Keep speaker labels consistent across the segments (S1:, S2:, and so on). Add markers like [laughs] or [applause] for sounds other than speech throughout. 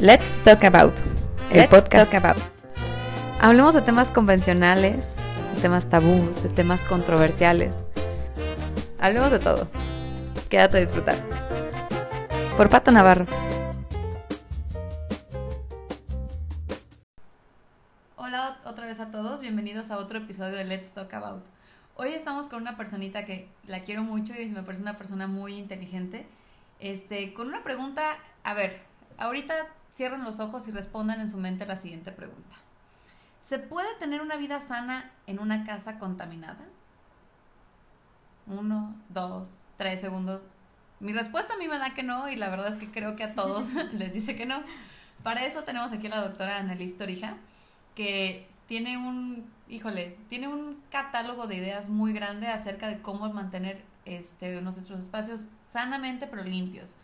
S1: Let's Talk About, el podcast. About. Hablemos de temas convencionales, de temas tabús, de temas controversiales. Hablemos de todo. Quédate a disfrutar. Por Pato Navarro. Hola otra vez a todos, bienvenidos a otro episodio de Let's Talk About. Hoy estamos con una personita que la quiero mucho y me parece una persona muy inteligente. Este, con una pregunta, a ver, ahorita cierren los ojos y respondan en su mente la siguiente pregunta. ¿Se puede tener una vida sana en una casa contaminada? Uno, dos, tres segundos. Mi respuesta a mí me da que no y la verdad es que creo que a todos [laughs] [laughs] les dice que no. Para eso tenemos aquí a la doctora Annelies Torija, que tiene un, híjole, tiene un catálogo de ideas muy grande acerca de cómo mantener este, nuestros espacios sanamente pero limpios.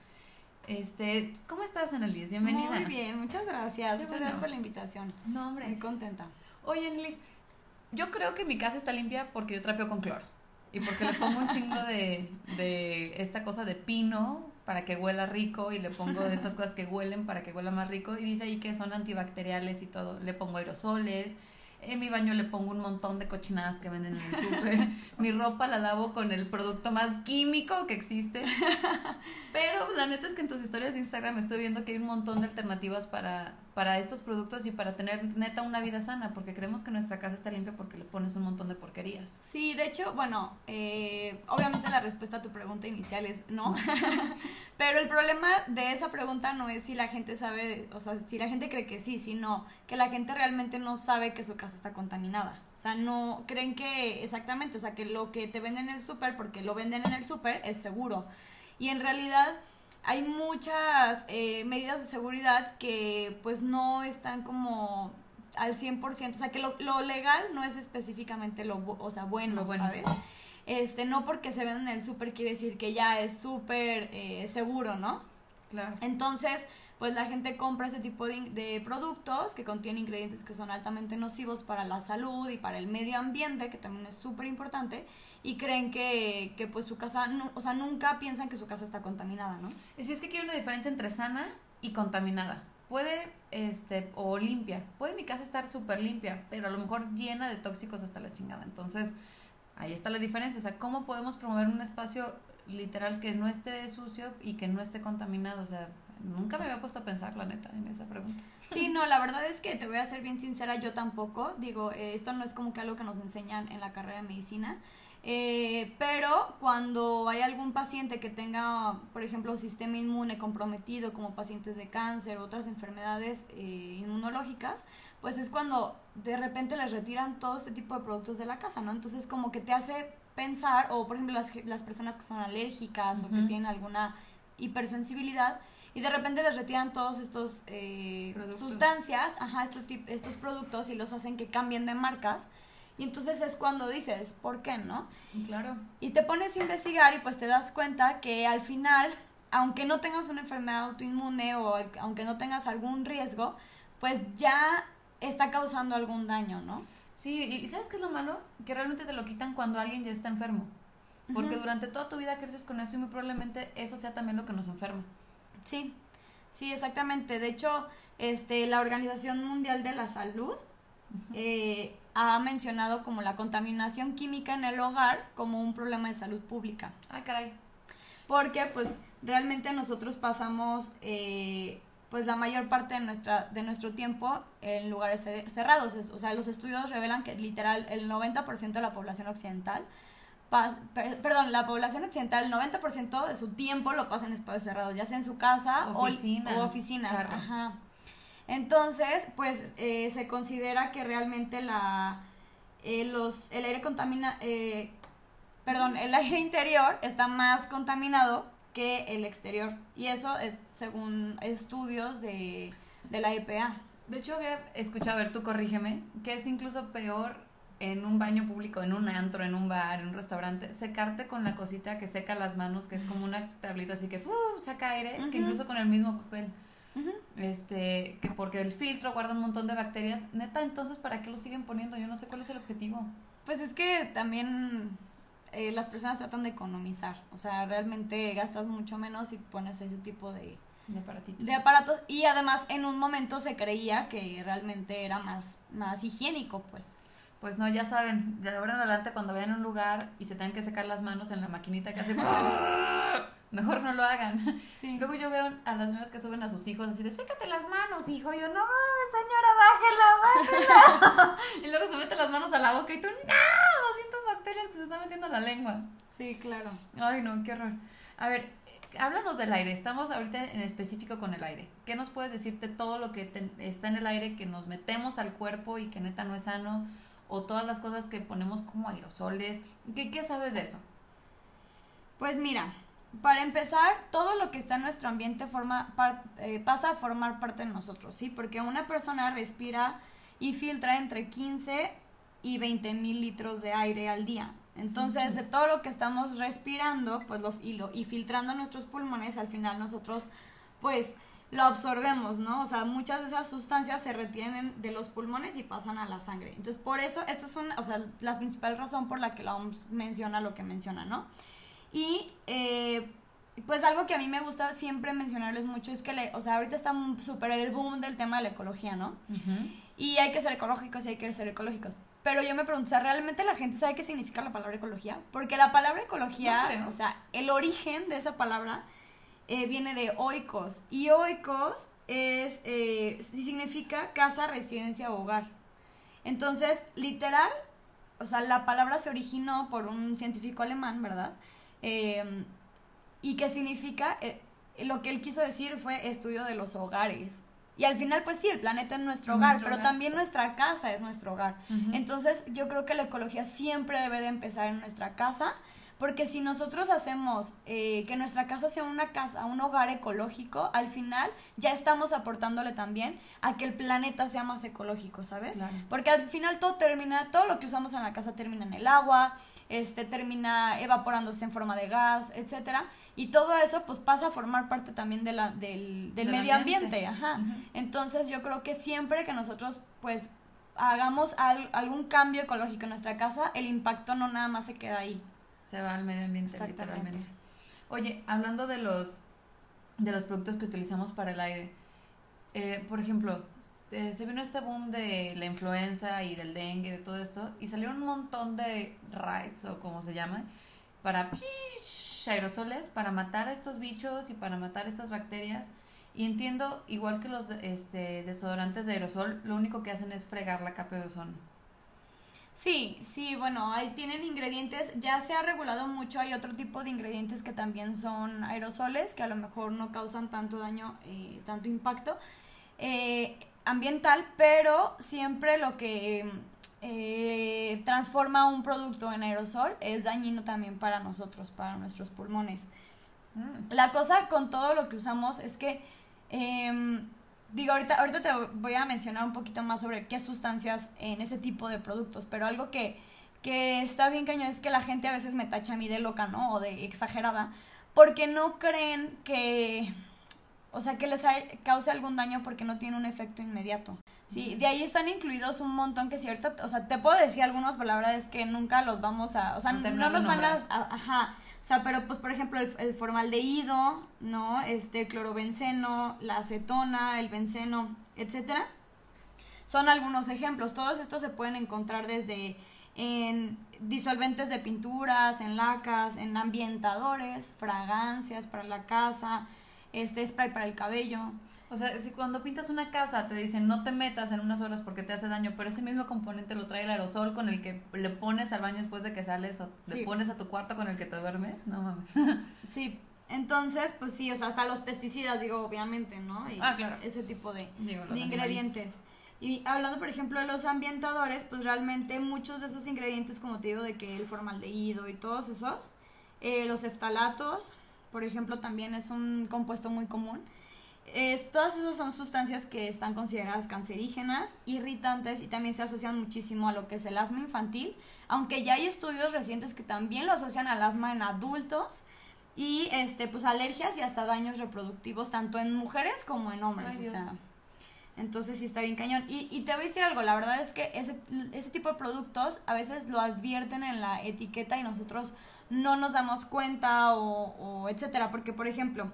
S1: Este, ¿cómo estás, Annelies? Bienvenida.
S2: Muy bien, muchas gracias. muchas gracias por la invitación.
S1: No, hombre.
S2: Muy contenta.
S1: Oye, Annelies, yo creo que mi casa está limpia porque yo trapeo con cloro. Y porque le pongo un chingo de, de esta cosa de pino para que huela rico y le pongo de estas cosas que huelen para que huela más rico y dice ahí que son antibacteriales y todo. Le pongo aerosoles, en mi baño le pongo un montón de cochinadas que venden en el súper. [laughs] mi ropa la lavo con el producto más químico que existe. Pero la neta es que en tus historias de Instagram estoy viendo que hay un montón de alternativas para, para estos productos y para tener neta una vida sana, porque creemos que nuestra casa está limpia porque le pones un montón de porquerías.
S2: Sí, de hecho, bueno, eh, obviamente respuesta a tu pregunta inicial es no, [laughs] pero el problema de esa pregunta no es si la gente sabe, o sea, si la gente cree que sí, sino que la gente realmente no sabe que su casa está contaminada. O sea, no creen que exactamente, o sea, que lo que te venden en el súper, porque lo venden en el súper, es seguro. Y en realidad hay muchas eh, medidas de seguridad que pues no están como al 100%, o sea que lo, legal no es específicamente lo, o sea, bueno, ¿sabes? Este, no porque se venden en el súper quiere decir que ya es súper eh, seguro, ¿no?
S1: Claro.
S2: Entonces, pues la gente compra ese tipo de, de, productos que contienen ingredientes que son altamente nocivos para la salud y para el medio ambiente, que también es súper importante, y creen que, que pues su casa, o sea, nunca piensan que su casa está contaminada, ¿no?
S1: Es es que aquí hay una diferencia entre sana y contaminada. Puede, este, o limpia. Puede mi casa estar súper limpia, pero a lo mejor llena de tóxicos hasta la chingada. Entonces, ahí está la diferencia. O sea, ¿cómo podemos promover un espacio literal que no esté sucio y que no esté contaminado? O sea, nunca me había puesto a pensar, la neta, en esa pregunta.
S2: Sí, no, la verdad es que te voy a ser bien sincera, yo tampoco. Digo, eh, esto no es como que algo que nos enseñan en la carrera de medicina. Eh, pero cuando hay algún paciente que tenga, por ejemplo, sistema inmune comprometido, como pacientes de cáncer, otras enfermedades eh, inmunológicas, pues es cuando de repente les retiran todo este tipo de productos de la casa, ¿no? Entonces como que te hace pensar, o por ejemplo las, las personas que son alérgicas o que tienen alguna hipersensibilidad, y de repente les retiran todos estos eh, sustancias, ajá, estos, estos productos y los hacen que cambien de marcas. Y entonces es cuando dices, ¿por qué no?
S1: Claro.
S2: Y te pones a investigar y pues te das cuenta que al final, aunque no tengas una enfermedad autoinmune o aunque no tengas algún riesgo, pues ya está causando algún daño, ¿no?
S1: Sí, y ¿sabes qué es lo malo? Que realmente te lo quitan cuando alguien ya está enfermo. Porque durante toda tu vida creces con eso y muy probablemente eso sea también lo que nos enferma.
S2: Sí, sí, exactamente. De hecho, este, la Organización Mundial de la Salud eh, ha mencionado como la contaminación química en el hogar como un problema de salud pública.
S1: Ah, caray.
S2: Porque pues realmente nosotros pasamos eh, pues la mayor parte de, nuestra, de nuestro tiempo en lugares cerrados. o sea, los estudios revelan que literal el 90% de la población occidental perdón, la población occidental, el 90% de su tiempo lo pasa en espacios cerrados, ya sea en su casa o, oficinas. Ajá. Entonces, pues eh, se considera que realmente la, eh, los, el aire contamina, eh, perdón, el aire interior está más contaminado que el exterior. Y eso es según estudios de, de la EPA.
S1: De hecho, había escuchado, a ver, tú corrígeme, que es incluso peor en un baño público, en un antro, en un bar, en un restaurante, secarte con la cosita que seca las manos, que es como una tablita así que uh, saca aire, que incluso con el mismo papel. Este, que porque el filtro guarda un montón de bacterias. Neta, entonces, ¿para qué lo siguen poniendo? Yo no sé cuál es el objetivo.
S2: Pues es que también eh, las personas tratan de economizar. O sea, realmente gastas mucho menos y pones ese tipo de,
S1: De aparatitos.
S2: de aparatos y además en un momento se creía que realmente era más, más higiénico, pues.
S1: Pues no, ya saben, de ahora en adelante cuando vayan a un lugar y se tengan que secar las manos en la maquinita que hace... [laughs] Mejor no lo hagan.
S2: Sí.
S1: Luego yo veo a las señoras que suben a sus hijos así de, sécate las manos, hijo. Yo, no mames, señora, bájela, bájela. [laughs] y luego se mete las manos a la boca y tú, no, 200 bacterias que se están metiendo a la lengua.
S2: Sí, claro.
S1: Ay, no, qué horror. A ver, háblanos del aire. Estamos ahorita en específico con el aire. ¿Qué nos puedes decir de todo lo que está en el aire que nos metemos al cuerpo y que neta no es sano? O todas las cosas que ponemos como aerosoles. ¿Qué, sabes de eso?
S2: Pues mira, para empezar, todo lo que está en nuestro ambiente forma eh, pasa a formar parte de nosotros, ¿sí? Porque una persona respira y filtra entre 15 y 20 mil litros de aire al día. Entonces, de todo lo que estamos respirando, pues lo, y, lo, y filtrando nuestros pulmones, al final nosotros, pues, lo absorbemos, ¿no? O sea, muchas de esas sustancias se retienen de los pulmones y pasan a la sangre. Entonces, por eso, esta es una, o sea, la principal razón por la que la OMS menciona lo que menciona, ¿no? Y eh, pues algo que a mí me gusta siempre mencionarles mucho es que, le, o sea, ahorita está súper el boom del tema de la ecología, ¿no? Y hay que ser ecológicos y hay que ser ecológicos. Pero yo me pregunto, ¿realmente la gente sabe qué significa la palabra ecología? Porque la palabra ecología, o sea, el origen de esa palabra eh, viene de oikos. Y oikos es, eh, significa casa, residencia o hogar. Entonces, literal, o sea, la palabra se originó por un científico alemán, ¿verdad? Eh, y que significa, eh, lo que él quiso decir fue estudio de los hogares. Y al final, pues sí, el planeta es nuestro hogar,
S1: Nuestro
S2: pero
S1: hogar.
S2: también nuestra casa es nuestro hogar. Entonces, yo creo que la ecología siempre debe de empezar en nuestra casa, porque si nosotros hacemos eh, que nuestra casa sea una casa, un hogar ecológico, al final ya estamos aportándole también a que el planeta sea más ecológico, ¿sabes?
S1: Claro.
S2: Porque al final todo termina, todo lo que usamos en la casa termina en el agua, este termina evaporándose en forma de gas, etcétera, y todo eso pues pasa a formar parte también de la, del, del
S1: Del
S2: medio
S1: ambiente.
S2: ambiente, ajá. Entonces yo creo que siempre que nosotros pues hagamos al- algún cambio ecológico en nuestra casa, el impacto no nada más se queda ahí.
S1: Se va al medio ambiente, literalmente. Oye, hablando de los, de los productos que utilizamos para el aire, eh, por ejemplo, eh, se vino este boom de la influenza y del dengue, de todo esto, y salieron un montón de rides, o como se llama, para aerosoles, para matar a estos bichos y para matar estas bacterias. Y entiendo, igual que los este, desodorantes de aerosol, lo único que hacen es fregar la capa de ozono.
S2: Sí, sí, bueno, ahí tienen ingredientes, ya se ha regulado mucho, hay otro tipo de ingredientes que también son aerosoles, que a lo mejor no causan tanto daño, eh, tanto impacto eh, ambiental, pero siempre lo que eh, transforma un producto en aerosol es dañino también para nosotros, para nuestros pulmones.
S1: Mm.
S2: La cosa con todo lo que usamos es que, em, digo, ahorita, ahorita te voy a mencionar un poquito más sobre qué sustancias en ese tipo de productos, pero algo que, que está bien cañón es que la gente a veces me tacha a mí de loca, ¿no? O de exagerada, porque no creen que, o sea, que les cause algún daño porque no tiene un efecto inmediato. Sí, de ahí están incluidos un montón que cierto, o sea, te puedo decir algunos, pero la verdad es que nunca los vamos a, o sea, no los van a- ajá, o sea, pero pues por ejemplo el, el formaldehído, ¿no? Este el clorobenceno, la acetona, el benceno, etcétera. Son algunos ejemplos. Todos estos se pueden encontrar desde en disolventes de pinturas, en lacas, en ambientadores, fragancias para la casa, este spray para el cabello.
S1: O sea, si cuando pintas una casa te dicen no te metas en unas horas porque te hace daño, pero ese mismo componente lo trae el aerosol con el que le pones al baño después de que sales o
S2: Sí.
S1: le pones a tu cuarto con el que te duermes, no mames. [laughs]
S2: Sí, entonces, pues sí, o sea, hasta los pesticidas, digo, obviamente, ¿no? Y
S1: Ah, claro.
S2: Ese tipo de,
S1: Digo, los
S2: de ingredientes. Y hablando, por ejemplo, de los ambientadores, pues realmente muchos de esos ingredientes, como te digo, de que el formaldehído y todos esos, eh, los eftalatos, por ejemplo, también es un compuesto muy común. Es- todas esas son sustancias que están consideradas cancerígenas, irritantes y también se asocian muchísimo a lo que es el asma infantil, aunque ya hay estudios recientes que también lo asocian al asma en adultos y este pues alergias y hasta daños reproductivos tanto en mujeres como en hombres,
S1: Ay,
S2: o sea, entonces sí está bien cañón. Y, y te voy a decir algo, la verdad es que ese, ese tipo de productos a veces lo advierten en la etiqueta y nosotros no nos damos cuenta o, o etcétera, porque por ejemplo,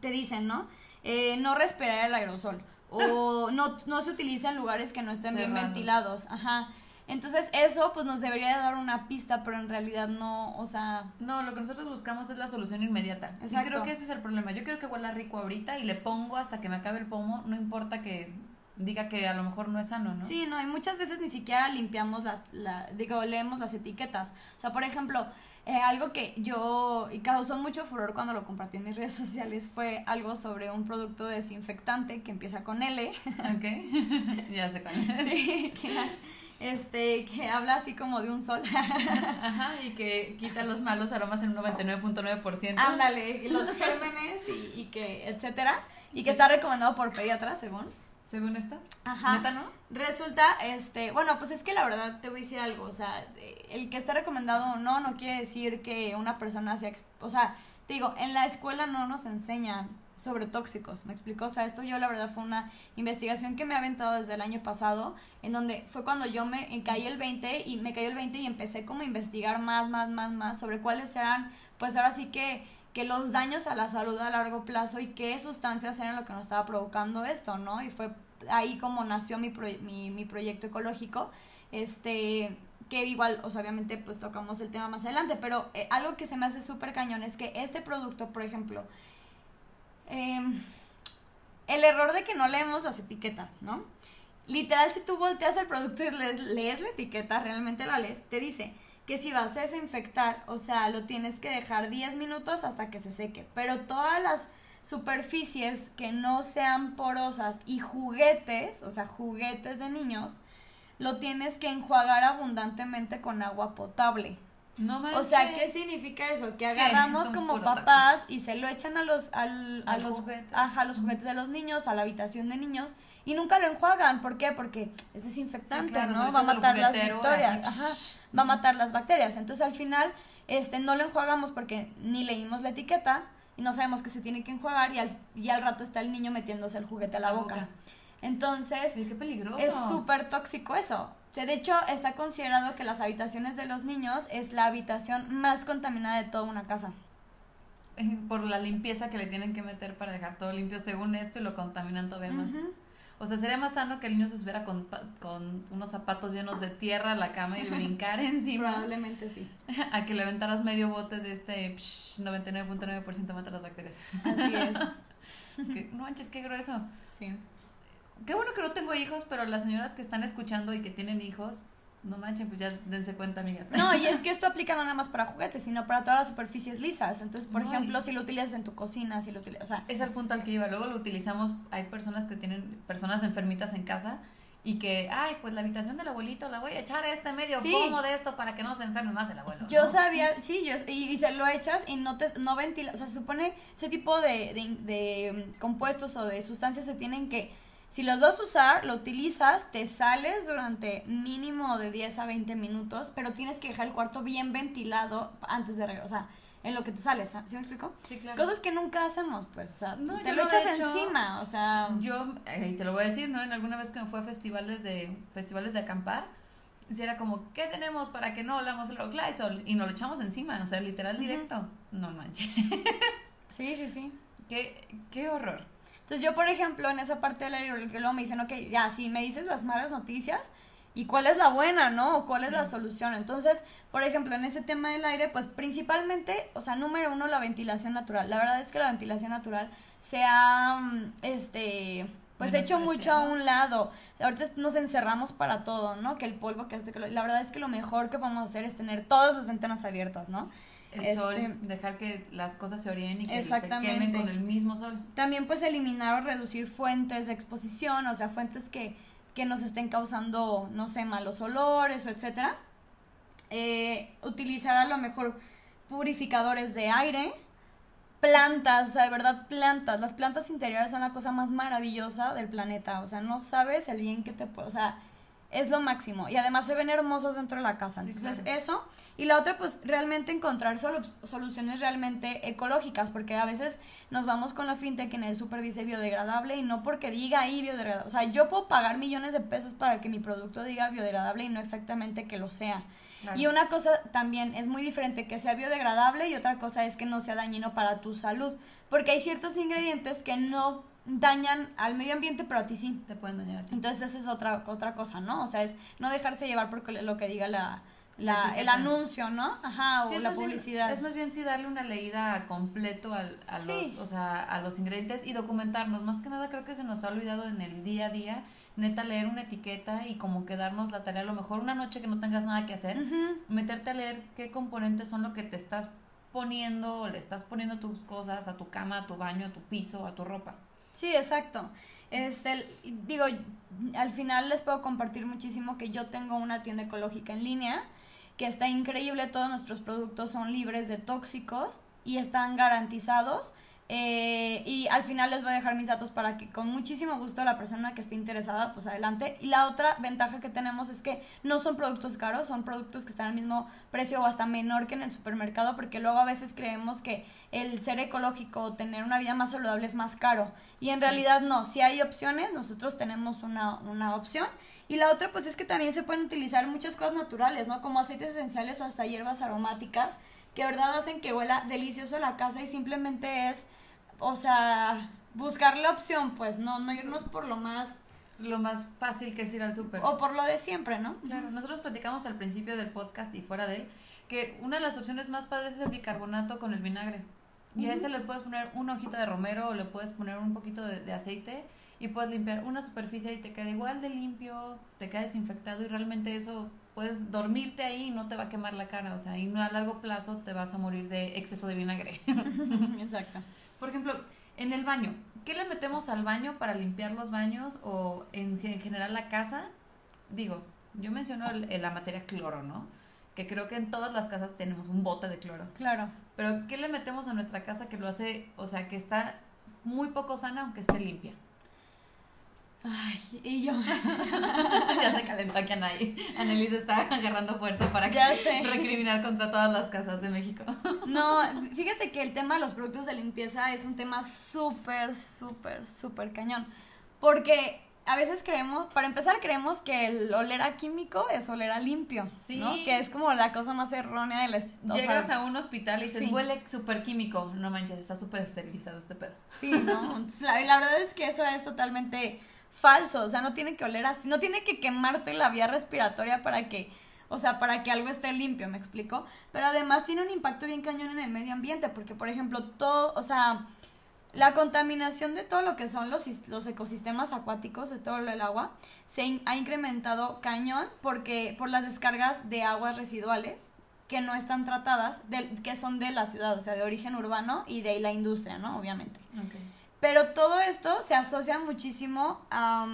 S2: te dicen, ¿no? eh, no respirar el aerosol o [laughs] no, no se utiliza en lugares que no estén bien ventilados. Ajá. Entonces eso pues nos debería dar una pista, pero en realidad no, o sea,
S1: No, lo que nosotros buscamos es la solución inmediata. Y
S2: Exacto.
S1: creo que ese es el problema. Yo quiero que huela rico ahorita y le pongo hasta que me acabe el pomo, no importa que diga que a lo mejor no es sano, ¿no?
S2: Sí, no, y muchas veces ni siquiera limpiamos las, la, digo, leemos las etiquetas. O sea, por ejemplo, eh, algo que yo, y causó mucho furor cuando lo compartí en mis redes sociales, fue algo sobre un producto desinfectante que empieza con L,
S1: Ok. [laughs] ya sé es.
S2: sí, que, este, que habla así como de un sol. [laughs]
S1: Ajá, y que quita los malos aromas en un 99.9%.
S2: Ándale, y los gérmenes y, y que, etcétera, y que está recomendado por pediatras, según.
S1: Según esto.
S2: Ajá.
S1: ¿Neta no?
S2: Resulta, este, bueno, pues es que la verdad te voy a decir algo, o sea, el que esté recomendado o no, no quiere decir que una persona sea, o sea, te digo, en la escuela no nos enseñan sobre tóxicos, ¿me explico? O sea, esto yo la verdad fue una investigación que me ha aventado desde el año pasado, en donde fue cuando yo me caí el 20 y me cayó el 20 y empecé como a investigar más, más, más, más sobre cuáles eran, pues ahora sí que que los daños a la salud a largo plazo y qué sustancias eran lo que nos estaba provocando esto, ¿no? Y fue ahí como nació mi, mi proyecto ecológico, este, que igual, o sea, obviamente pues tocamos el tema más adelante, pero eh, algo que se me hace súper cañón es que este producto, por ejemplo, em, el error de que no leemos las etiquetas, ¿no? Literal, si tú volteas el producto y lees, lees la etiqueta, realmente la lees, te dice que si vas a desinfectar, o sea, lo tienes que dejar 10 minutos hasta que se seque, pero todas las superficies que no sean porosas y juguetes, o sea, juguetes de niños, lo tienes que enjuagar abundantemente con agua potable.
S1: No.
S2: O sea, ¿qué significa eso? Que agarramos como papás y se lo echan a los, al, a los,
S1: juguete.
S2: ajá, a los juguetes de los niños, a la habitación de niños, y nunca lo enjuagan. ¿Por qué? Porque es desinfectante,
S1: Sí, claro, se
S2: ¿no? Va a matar las bacterias. Ajá, va a matar las bacterias. Entonces, al final, este, no lo enjuagamos porque ni leímos la etiqueta y no sabemos que se tiene que enjuagar y al, y al rato está el niño metiéndose el juguete a la,
S1: La
S2: boca.
S1: boca.
S2: Entonces,
S1: Sí, qué peligroso.
S2: es súper tóxico eso. De hecho, está considerado que las habitaciones de los niños es la habitación más contaminada de toda una casa.
S1: Por la limpieza que le tienen que meter para dejar todo limpio según esto y lo contaminan todavía más. O sea, sería más sano que el niño se subiera con, con unos zapatos llenos de tierra a la cama y le brincara [laughs] encima
S2: Probablemente sí. [laughs]
S1: a que le aventaras medio bote de este psh, 99.9% mata las bacterias.
S2: Así es. [laughs]
S1: Que- no manches, qué grueso.
S2: Sí.
S1: Qué bueno que no tengo hijos, pero las señoras que están escuchando y que tienen hijos, no manchen, pues ya dense cuenta, amigas.
S2: No, y es [laughs] que esto aplica no nada más para juguetes, sino para todas las superficies lisas. Entonces, por
S1: No,
S2: ejemplo, si lo utilizas en tu cocina, si lo utilizas, o sea,
S1: Es al punto al que iba. Luego lo utilizamos, hay personas que tienen personas enfermitas en casa y que, ay, pues la habitación del abuelito la voy a echar a este medio
S2: Sí.
S1: pomo de esto para que no se enferme más el abuelo.
S2: yo
S1: ¿no?
S2: sabía, sí, yo, y, y se lo echas y no te no ventila, o sea, se supone ese tipo de, de, de, mm, compuestos o de sustancias se tienen que, si los vas a usar, lo utilizas, te sales durante mínimo de 10 a 20 minutos, pero tienes que dejar el cuarto bien ventilado antes de regresar, o sea, en lo que te sales, ¿sí me explico?
S1: Sí, claro.
S2: Cosas que nunca hacemos, pues, o sea,
S1: No,
S2: te lo
S1: lo
S2: echas
S1: hecho.
S2: encima, o sea,
S1: Yo, eh, y te lo voy a decir, ¿no? En alguna vez que me fui a festivales de, festivales de acampar, si era como, ¿qué tenemos para que no olamos el Glysol? Y nos lo echamos encima, o sea, literal directo. No manches.
S2: sí, sí, sí. [laughs]
S1: qué, qué horror.
S2: Entonces yo, por ejemplo, en esa parte del luego me dicen, ok, ya, si me dices las malas noticias, ¿y cuál es la buena, no? ¿O cuál es
S1: Sí.
S2: la solución? Entonces, por ejemplo, en ese tema del aire, pues principalmente, o sea, número uno, la ventilación natural. La verdad es que la ventilación natural se ha, mm, este, pues hecho mucho a un lado. Ahorita nos encerramos para todo, ¿no? Que el polvo, que este, que lo- la verdad es que lo mejor que podemos hacer es tener todas las ventanas abiertas, ¿no?
S1: El
S2: Este-
S1: sol, dejar que las cosas se orien y que se quemen con el mismo sol.
S2: También pues eliminar o reducir fuentes de exposición, o sea, fuentes que, que nos estén causando, no sé, malos olores o etcétera. Eh, utilizar a lo mejor purificadores de aire, plantas, o sea, de verdad plantas. Las plantas interiores son la cosa más maravillosa del planeta, o sea, no sabes el bien que te puede, o sea, es lo máximo. Y además se ven hermosas dentro de la casa.
S1: Sí,
S2: Entonces,
S1: claro.
S2: eso. Y la otra, pues realmente encontrar solu- soluciones realmente ecológicas, porque a veces nos vamos con la finta que en el súper dice biodegradable y no porque diga ahí biodegradable. O sea, yo puedo pagar millones de pesos para que mi producto diga biodegradable y no exactamente que lo sea.
S1: Claro.
S2: Y una cosa también es muy diferente que sea biodegradable y otra cosa es que no sea dañino para tu salud, porque hay ciertos ingredientes que no dañan al medio ambiente, pero a ti sí.
S1: Te pueden dañar a ti.
S2: Entonces esa es otra otra cosa, ¿no? O sea, es no dejarse llevar por lo que diga la,
S1: La
S2: el anuncio, ¿no? Ajá,
S1: Sí,
S2: o la
S1: bien-
S2: publicidad.
S1: es más bien sí darle una leída completo al, a,
S2: Sí.
S1: los, o sea, a los ingredientes y documentarnos. Más que nada creo que se nos ha olvidado en el día a día, neta, leer una etiqueta y como que darnos la tarea, a lo mejor una noche que no tengas nada que hacer, meterte a leer qué componentes son lo que te estás poniendo o le estás poniendo tus cosas a tu cama, a tu baño, a tu piso, a tu ropa.
S2: Sí, exacto. Este, digo, al final les puedo compartir muchísimo que yo tengo una tienda ecológica en línea que está increíble, todos nuestros productos son libres de tóxicos y están garantizados. Eh, y al final les voy a dejar mis datos para que con muchísimo gusto la persona que esté interesada, pues adelante. Y la otra ventaja que tenemos es que no son productos caros, son productos que están al mismo precio o hasta menor que en el supermercado, porque luego a veces creemos que el ser ecológico o tener una vida más saludable es más caro. Y en
S1: Sí.
S2: realidad no, si hay opciones, nosotros tenemos una, una opción. Y la otra, pues es que también se pueden utilizar muchas cosas naturales, ¿no? Como aceites esenciales o hasta hierbas aromáticas, que de verdad hacen que huela delicioso la casa y simplemente es, o sea, buscar la opción, pues, no, no irnos por lo más,
S1: Lo más fácil que es ir al súper.
S2: o por lo de siempre, ¿no?
S1: Claro, nosotros platicamos al principio del podcast y fuera de él que una de las opciones más padres es el bicarbonato con el vinagre. Y a ese le puedes poner una hojita de romero o le puedes poner un poquito de, de aceite y puedes limpiar una superficie y te queda igual de limpio, te queda desinfectado y realmente eso puedes dormirte ahí y no te va a quemar la cara, o sea, y no a largo plazo te vas a morir de exceso de vinagre. [laughs]
S2: Exacto.
S1: Por ejemplo, en el baño, ¿qué le metemos al baño para limpiar los baños o en, en general la casa? Digo, yo menciono el- el- la materia cloro, ¿no? Que creo que en todas las casas tenemos un bote de cloro.
S2: Claro.
S1: Pero ¿qué le metemos a nuestra casa que lo hace, o sea, que está muy poco sana aunque esté limpia?
S2: Ay, y yo, [laughs]
S1: ya se calentó aquí Anaí. Annelise está agarrando fuerza para
S2: Ya sé.
S1: recriminar contra todas las casas de México. [laughs]
S2: No, fíjate que el tema de los productos de limpieza es un tema súper, súper, súper cañón. Porque a veces creemos, para empezar creemos que el oler a químico es oler a limpio,
S1: Sí.
S2: ¿no? Que es como la cosa más errónea de la... o
S1: Llegas
S2: sea,
S1: a un hospital y dices,
S2: sí.
S1: huele súper químico. No manches, está súper esterilizado este pedo.
S2: Sí, ¿no? [laughs] La, la verdad es que eso es totalmente falso, o sea, no tiene que oler así, no tiene que quemarte la vía respiratoria para que, o sea, para que algo esté limpio, ¿me explico? Pero además tiene un impacto bien cañón en el medio ambiente, porque por ejemplo, todo, o sea, la contaminación de todo lo que son los, los ecosistemas acuáticos, de todo el agua, se ha incrementado cañón porque por las descargas de aguas residuales que no están tratadas, de- que son de la ciudad, o sea, de origen urbano y de la industria, ¿no? Obviamente. Pero todo esto se asocia muchísimo a...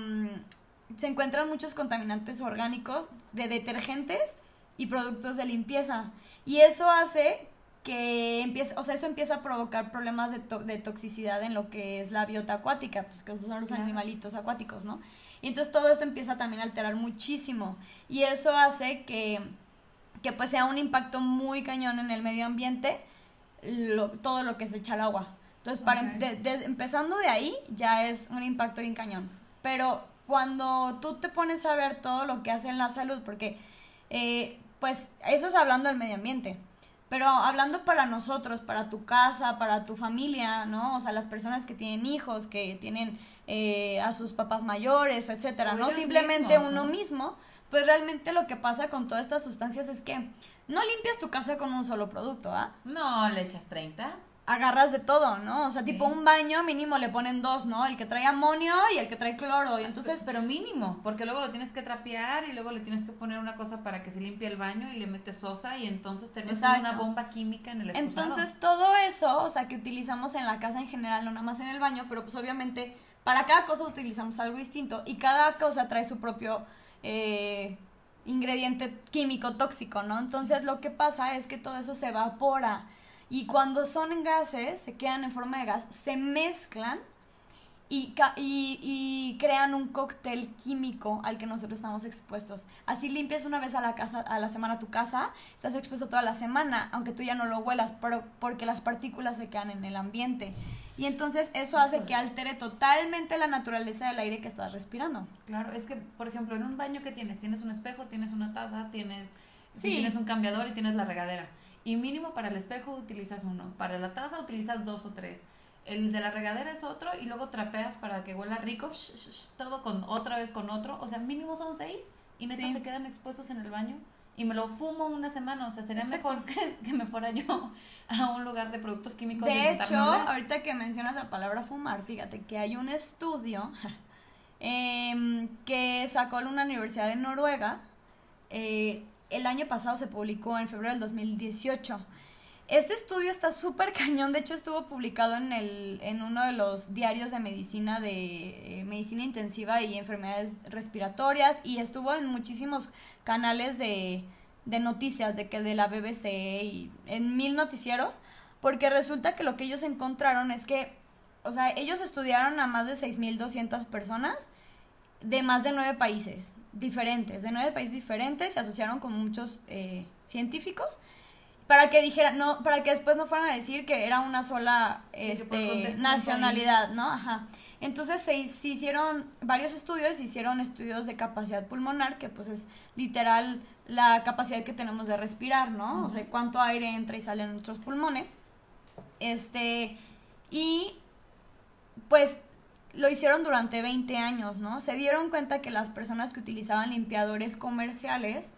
S2: se encuentran muchos contaminantes orgánicos de detergentes y productos de limpieza. Y eso hace que empiece, o sea, eso empieza a provocar problemas de, to- de toxicidad en lo que es la biota acuática, pues que son los
S1: Claro.
S2: animalitos acuáticos, ¿no? Y entonces todo esto empieza también a alterar muchísimo. Y eso hace que, que pues sea un impacto muy cañón en el medio ambiente, lo- todo lo que es echar agua. Entonces, para, em-
S1: Ok.
S2: de- de- empezando de ahí, ya es un impacto bien cañón. Pero cuando tú te pones a ver todo lo que hace en la salud, porque, eh, pues, eso es hablando del medio ambiente. Pero hablando para nosotros, para tu casa, para tu familia, ¿no? O sea, las personas que tienen hijos, que tienen eh, a sus papás mayores, etcétera,
S1: O
S2: ¿no? Simplemente
S1: mismos,
S2: uno
S1: ¿no?
S2: mismo, pues realmente lo que pasa con todas estas sustancias es que no limpias tu casa con un solo producto, ¿ah?
S1: No, le echas 30.
S2: Agarras de todo, ¿no? O sea, tipo un baño mínimo le ponen dos, ¿no? El que trae amonio y el que trae cloro. Y entonces,
S1: pero mínimo, porque luego lo tienes que trapear y luego le tienes que poner una cosa para que se limpie el baño y le metes sosa y entonces terminas
S2: Exacto.
S1: una bomba química en el excusado.
S2: entonces todo eso, o sea, que utilizamos en la casa en general, no nada más en el baño, pero pues obviamente para cada cosa utilizamos algo distinto y cada cosa trae su propio eh, ingrediente químico tóxico, ¿no? Entonces lo que pasa es que todo eso se evapora y cuando son gases, se quedan en forma de gas, se mezclan y, y, y crean un cóctel químico al que nosotros estamos expuestos. Así limpias una vez a la, casa, a la semana tu casa, estás expuesto toda la semana, aunque tú ya no lo huelas, pero porque las partículas se quedan en el ambiente. Y entonces eso hace que altere totalmente la naturaleza del aire que estás respirando.
S1: Claro, es que, por ejemplo, en un baño que tienes, tienes un espejo, tienes una taza, tienes,
S2: Sí.
S1: tienes un cambiador y tienes la regadera. Y mínimo para el espejo utilizas uno, para la taza utilizas dos o tres. El de la regadera es otro y luego trapeas para que huela rico, sh- sh- sh, todo con otra vez con otro. O sea, mínimo son seis y neta
S2: Sí.
S1: se quedan expuestos en el baño. Y me lo fumo una semana, o sea, sería
S2: Exacto.
S1: mejor [laughs] que, que me fuera yo a un lugar de productos químicos.
S2: De hecho, ahorita que mencionas la palabra fumar, fíjate que hay un estudio [laughs] em, que sacó una universidad de Noruega. eh, el año pasado se publicó en febrero del 2018. Este estudio está súper [laughs] cañón, de hecho estuvo publicado en, el, en uno de los diarios de medicina de eh, medicina intensiva y enfermedades respiratorias y estuvo en muchísimos canales de, de noticias, de que de la BBC y en mil noticieros, porque resulta que lo que ellos encontraron es que, o sea, ellos estudiaron a más de 6.200 personas de más de nueve países diferentes, de nueve países diferentes, se asociaron con muchos eh, científicos para que dijeran, no, para que después no fueran a decir que era una sola
S1: Sí,
S2: este, nacionalidad, ¿no? Ajá. Entonces se, se hicieron varios estudios, se hicieron estudios de capacidad pulmonar, que pues es literal la capacidad que tenemos de respirar, ¿no? O sea, cuánto aire entra y sale en nuestros pulmones. Este, y pues lo hicieron durante 20 años, ¿no? Se dieron cuenta que las personas que utilizaban limpiadores comerciales,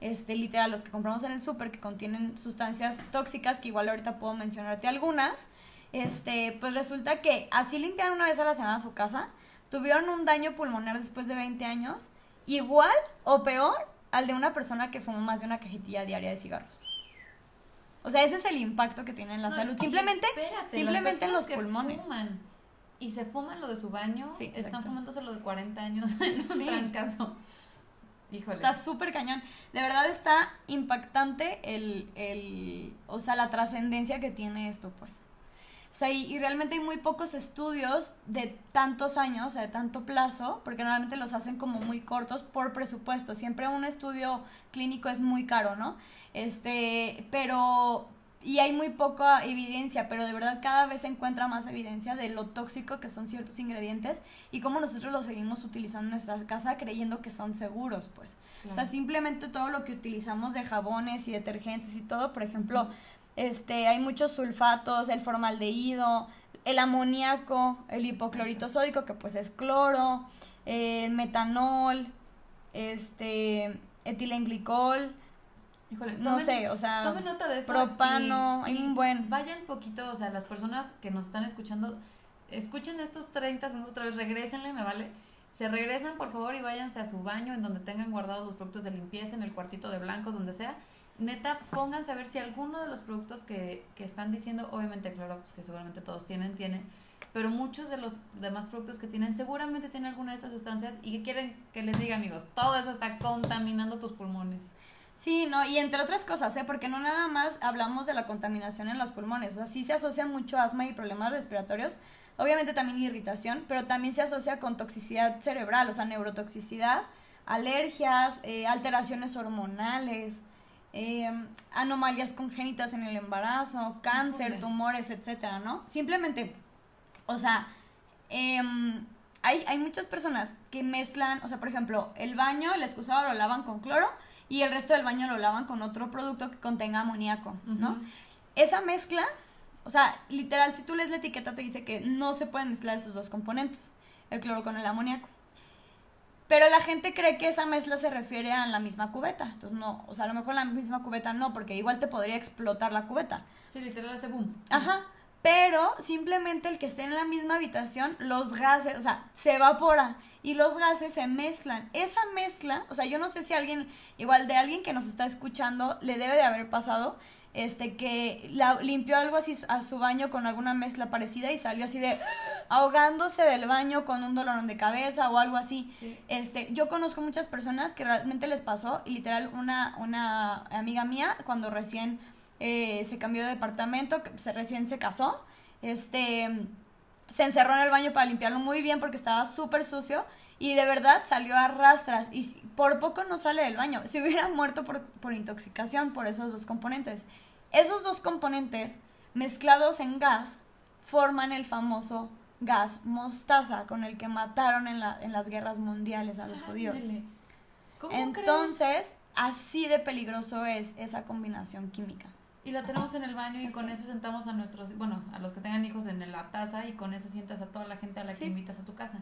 S2: este, literal, los que compramos en el súper, que contienen sustancias tóxicas, que igual ahorita puedo mencionarte algunas, este, pues resulta que así limpiaron una vez a la semana su casa, tuvieron un daño pulmonar después de 20 años, igual o peor al de una persona que fumó más de una cajetilla diaria de cigarros. O sea, ese es el impacto que tiene en la
S1: No,
S2: salud. Simplemente,
S1: espérate,
S2: simplemente en los
S1: que
S2: pulmones.
S1: fuman y se fuman lo de su baño,
S2: Sí,
S1: están fumándose lo de 40 años [laughs] en un
S2: Sí.
S1: trancazo. Híjole.
S2: Está súper cañón. De verdad está impactante el, el o sea, la trascendencia que tiene esto, pues. O sea, y, y realmente hay muy pocos estudios de tantos años, o sea, de tanto plazo, porque normalmente los hacen como muy cortos por presupuesto. Siempre un estudio clínico es muy caro, ¿no? Este, pero, y hay muy poca evidencia, pero de verdad cada vez se encuentra más evidencia de lo tóxico que son ciertos ingredientes y cómo nosotros los seguimos utilizando en nuestra casa creyendo que son seguros, pues. O sea, simplemente todo lo que utilizamos de jabones y detergentes y todo, por ejemplo, este, hay muchos sulfatos, el formaldehído, el amoníaco, el hipoclorito sódico, que pues es cloro, eh, metanol, este, etilenglicol,
S1: Híjole,
S2: no sé, o sea,
S1: Tomen nota de eso.
S2: propano,
S1: y-
S2: hay
S1: y
S2: un buen.
S1: Vayan poquito, o sea, las personas que nos están escuchando, escuchen estos 30 segundos otra vez, regrésenle, me vale. Se regresan, por favor, y váyanse a su baño, en donde tengan guardados los productos de limpieza, en el cuartito de blancos, donde sea. Neta, pónganse a ver si alguno de los productos que, que están diciendo, obviamente, claro, pues que seguramente todos tienen, tienen, pero muchos de los demás productos que tienen seguramente tienen alguna de estas sustancias y que quieren que les diga, amigos, todo eso está contaminando tus pulmones.
S2: Sí, no, y entre otras cosas, ¿eh? Porque no nada más hablamos de la contaminación en los pulmones, o sea, sí se asocia mucho asma y problemas respiratorios, obviamente también irritación, pero también se asocia con toxicidad cerebral, o sea, neurotoxicidad, alergias, eh, alteraciones hormonales, eh, anomalías congénitas en el embarazo, cáncer, tumores, etcétera, ¿no? Simplemente, o sea, em, hay, hay muchas personas que mezclan, o sea, por ejemplo, el baño, el excusado lo lavan con cloro y el resto del baño lo lavan con otro producto que contenga amoníaco, ¿no? Esa mezcla, o sea, literal, si tú lees la etiqueta te dice que no se pueden mezclar esos dos componentes, el cloro con el amoníaco. Pero la gente cree que esa mezcla se refiere a la misma cubeta. Entonces, no, o sea, a lo mejor la misma cubeta no, porque igual te podría explotar la cubeta.
S1: Sí, literal ese boom.
S2: Ajá. Pero simplemente el que esté en la misma habitación, los gases, o sea, se evapora y los gases se mezclan. Esa mezcla, o sea, yo no sé si alguien, igual de alguien que nos está escuchando, le debe de haber pasado, este, que la, limpió algo así a su baño con alguna mezcla parecida y salió así de ahogándose del baño con un dolorón de cabeza o algo así.
S1: Sí.
S2: Este, yo conozco muchas personas que realmente les pasó y literal una, una amiga mía cuando recién eh, se cambió de departamento, se, recién se casó, este, se encerró en el baño para limpiarlo muy bien porque estaba súper sucio y de verdad salió a rastras y por poco no sale del baño. Si hubiera muerto por, por intoxicación por esos dos componentes. Esos dos componentes mezclados en gas forman el famoso gas mostaza con el que mataron en, la, en las guerras mundiales a los judíos. Entonces, así de peligroso es esa combinación química.
S1: Y la tenemos en el baño y con ese sentamos a nuestros, bueno, a los que tengan hijos en la taza y con ese sientas a toda la gente a la que invitas a tu casa.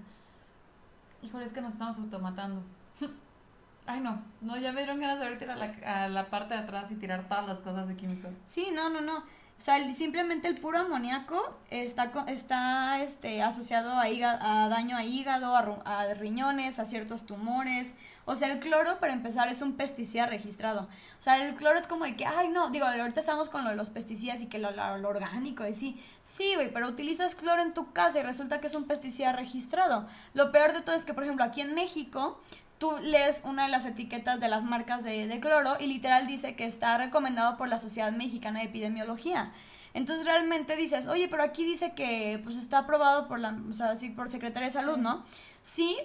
S1: Híjole, es que nos estamos automatando. [laughs] Ay, no, no, ya me dieron ganas de ver a la, a la parte de atrás y tirar todas las cosas de químicos.
S2: Sí, no, no, no. O sea, simplemente el puro amoníaco está, está este, asociado a, daño a hígado, a, riñones, a ciertos tumores. O sea, el cloro, para empezar, es un pesticida registrado. O sea, el cloro es como de que, ay, no, digo, ahorita estamos con los pesticidas y que lo, lo, orgánico, y sí, sí, güey, pero utilizas cloro en tu casa y resulta que es un pesticida registrado. Lo peor de todo es que, por ejemplo, aquí en México, tú lees una de las etiquetas de las marcas de, cloro y literal dice que está recomendado por la Sociedad Mexicana de Epidemiología. Entonces realmente dices, oye, pero aquí dice que pues está aprobado por la, o sea, sí, por Secretaría de Salud, ¿no? Sí,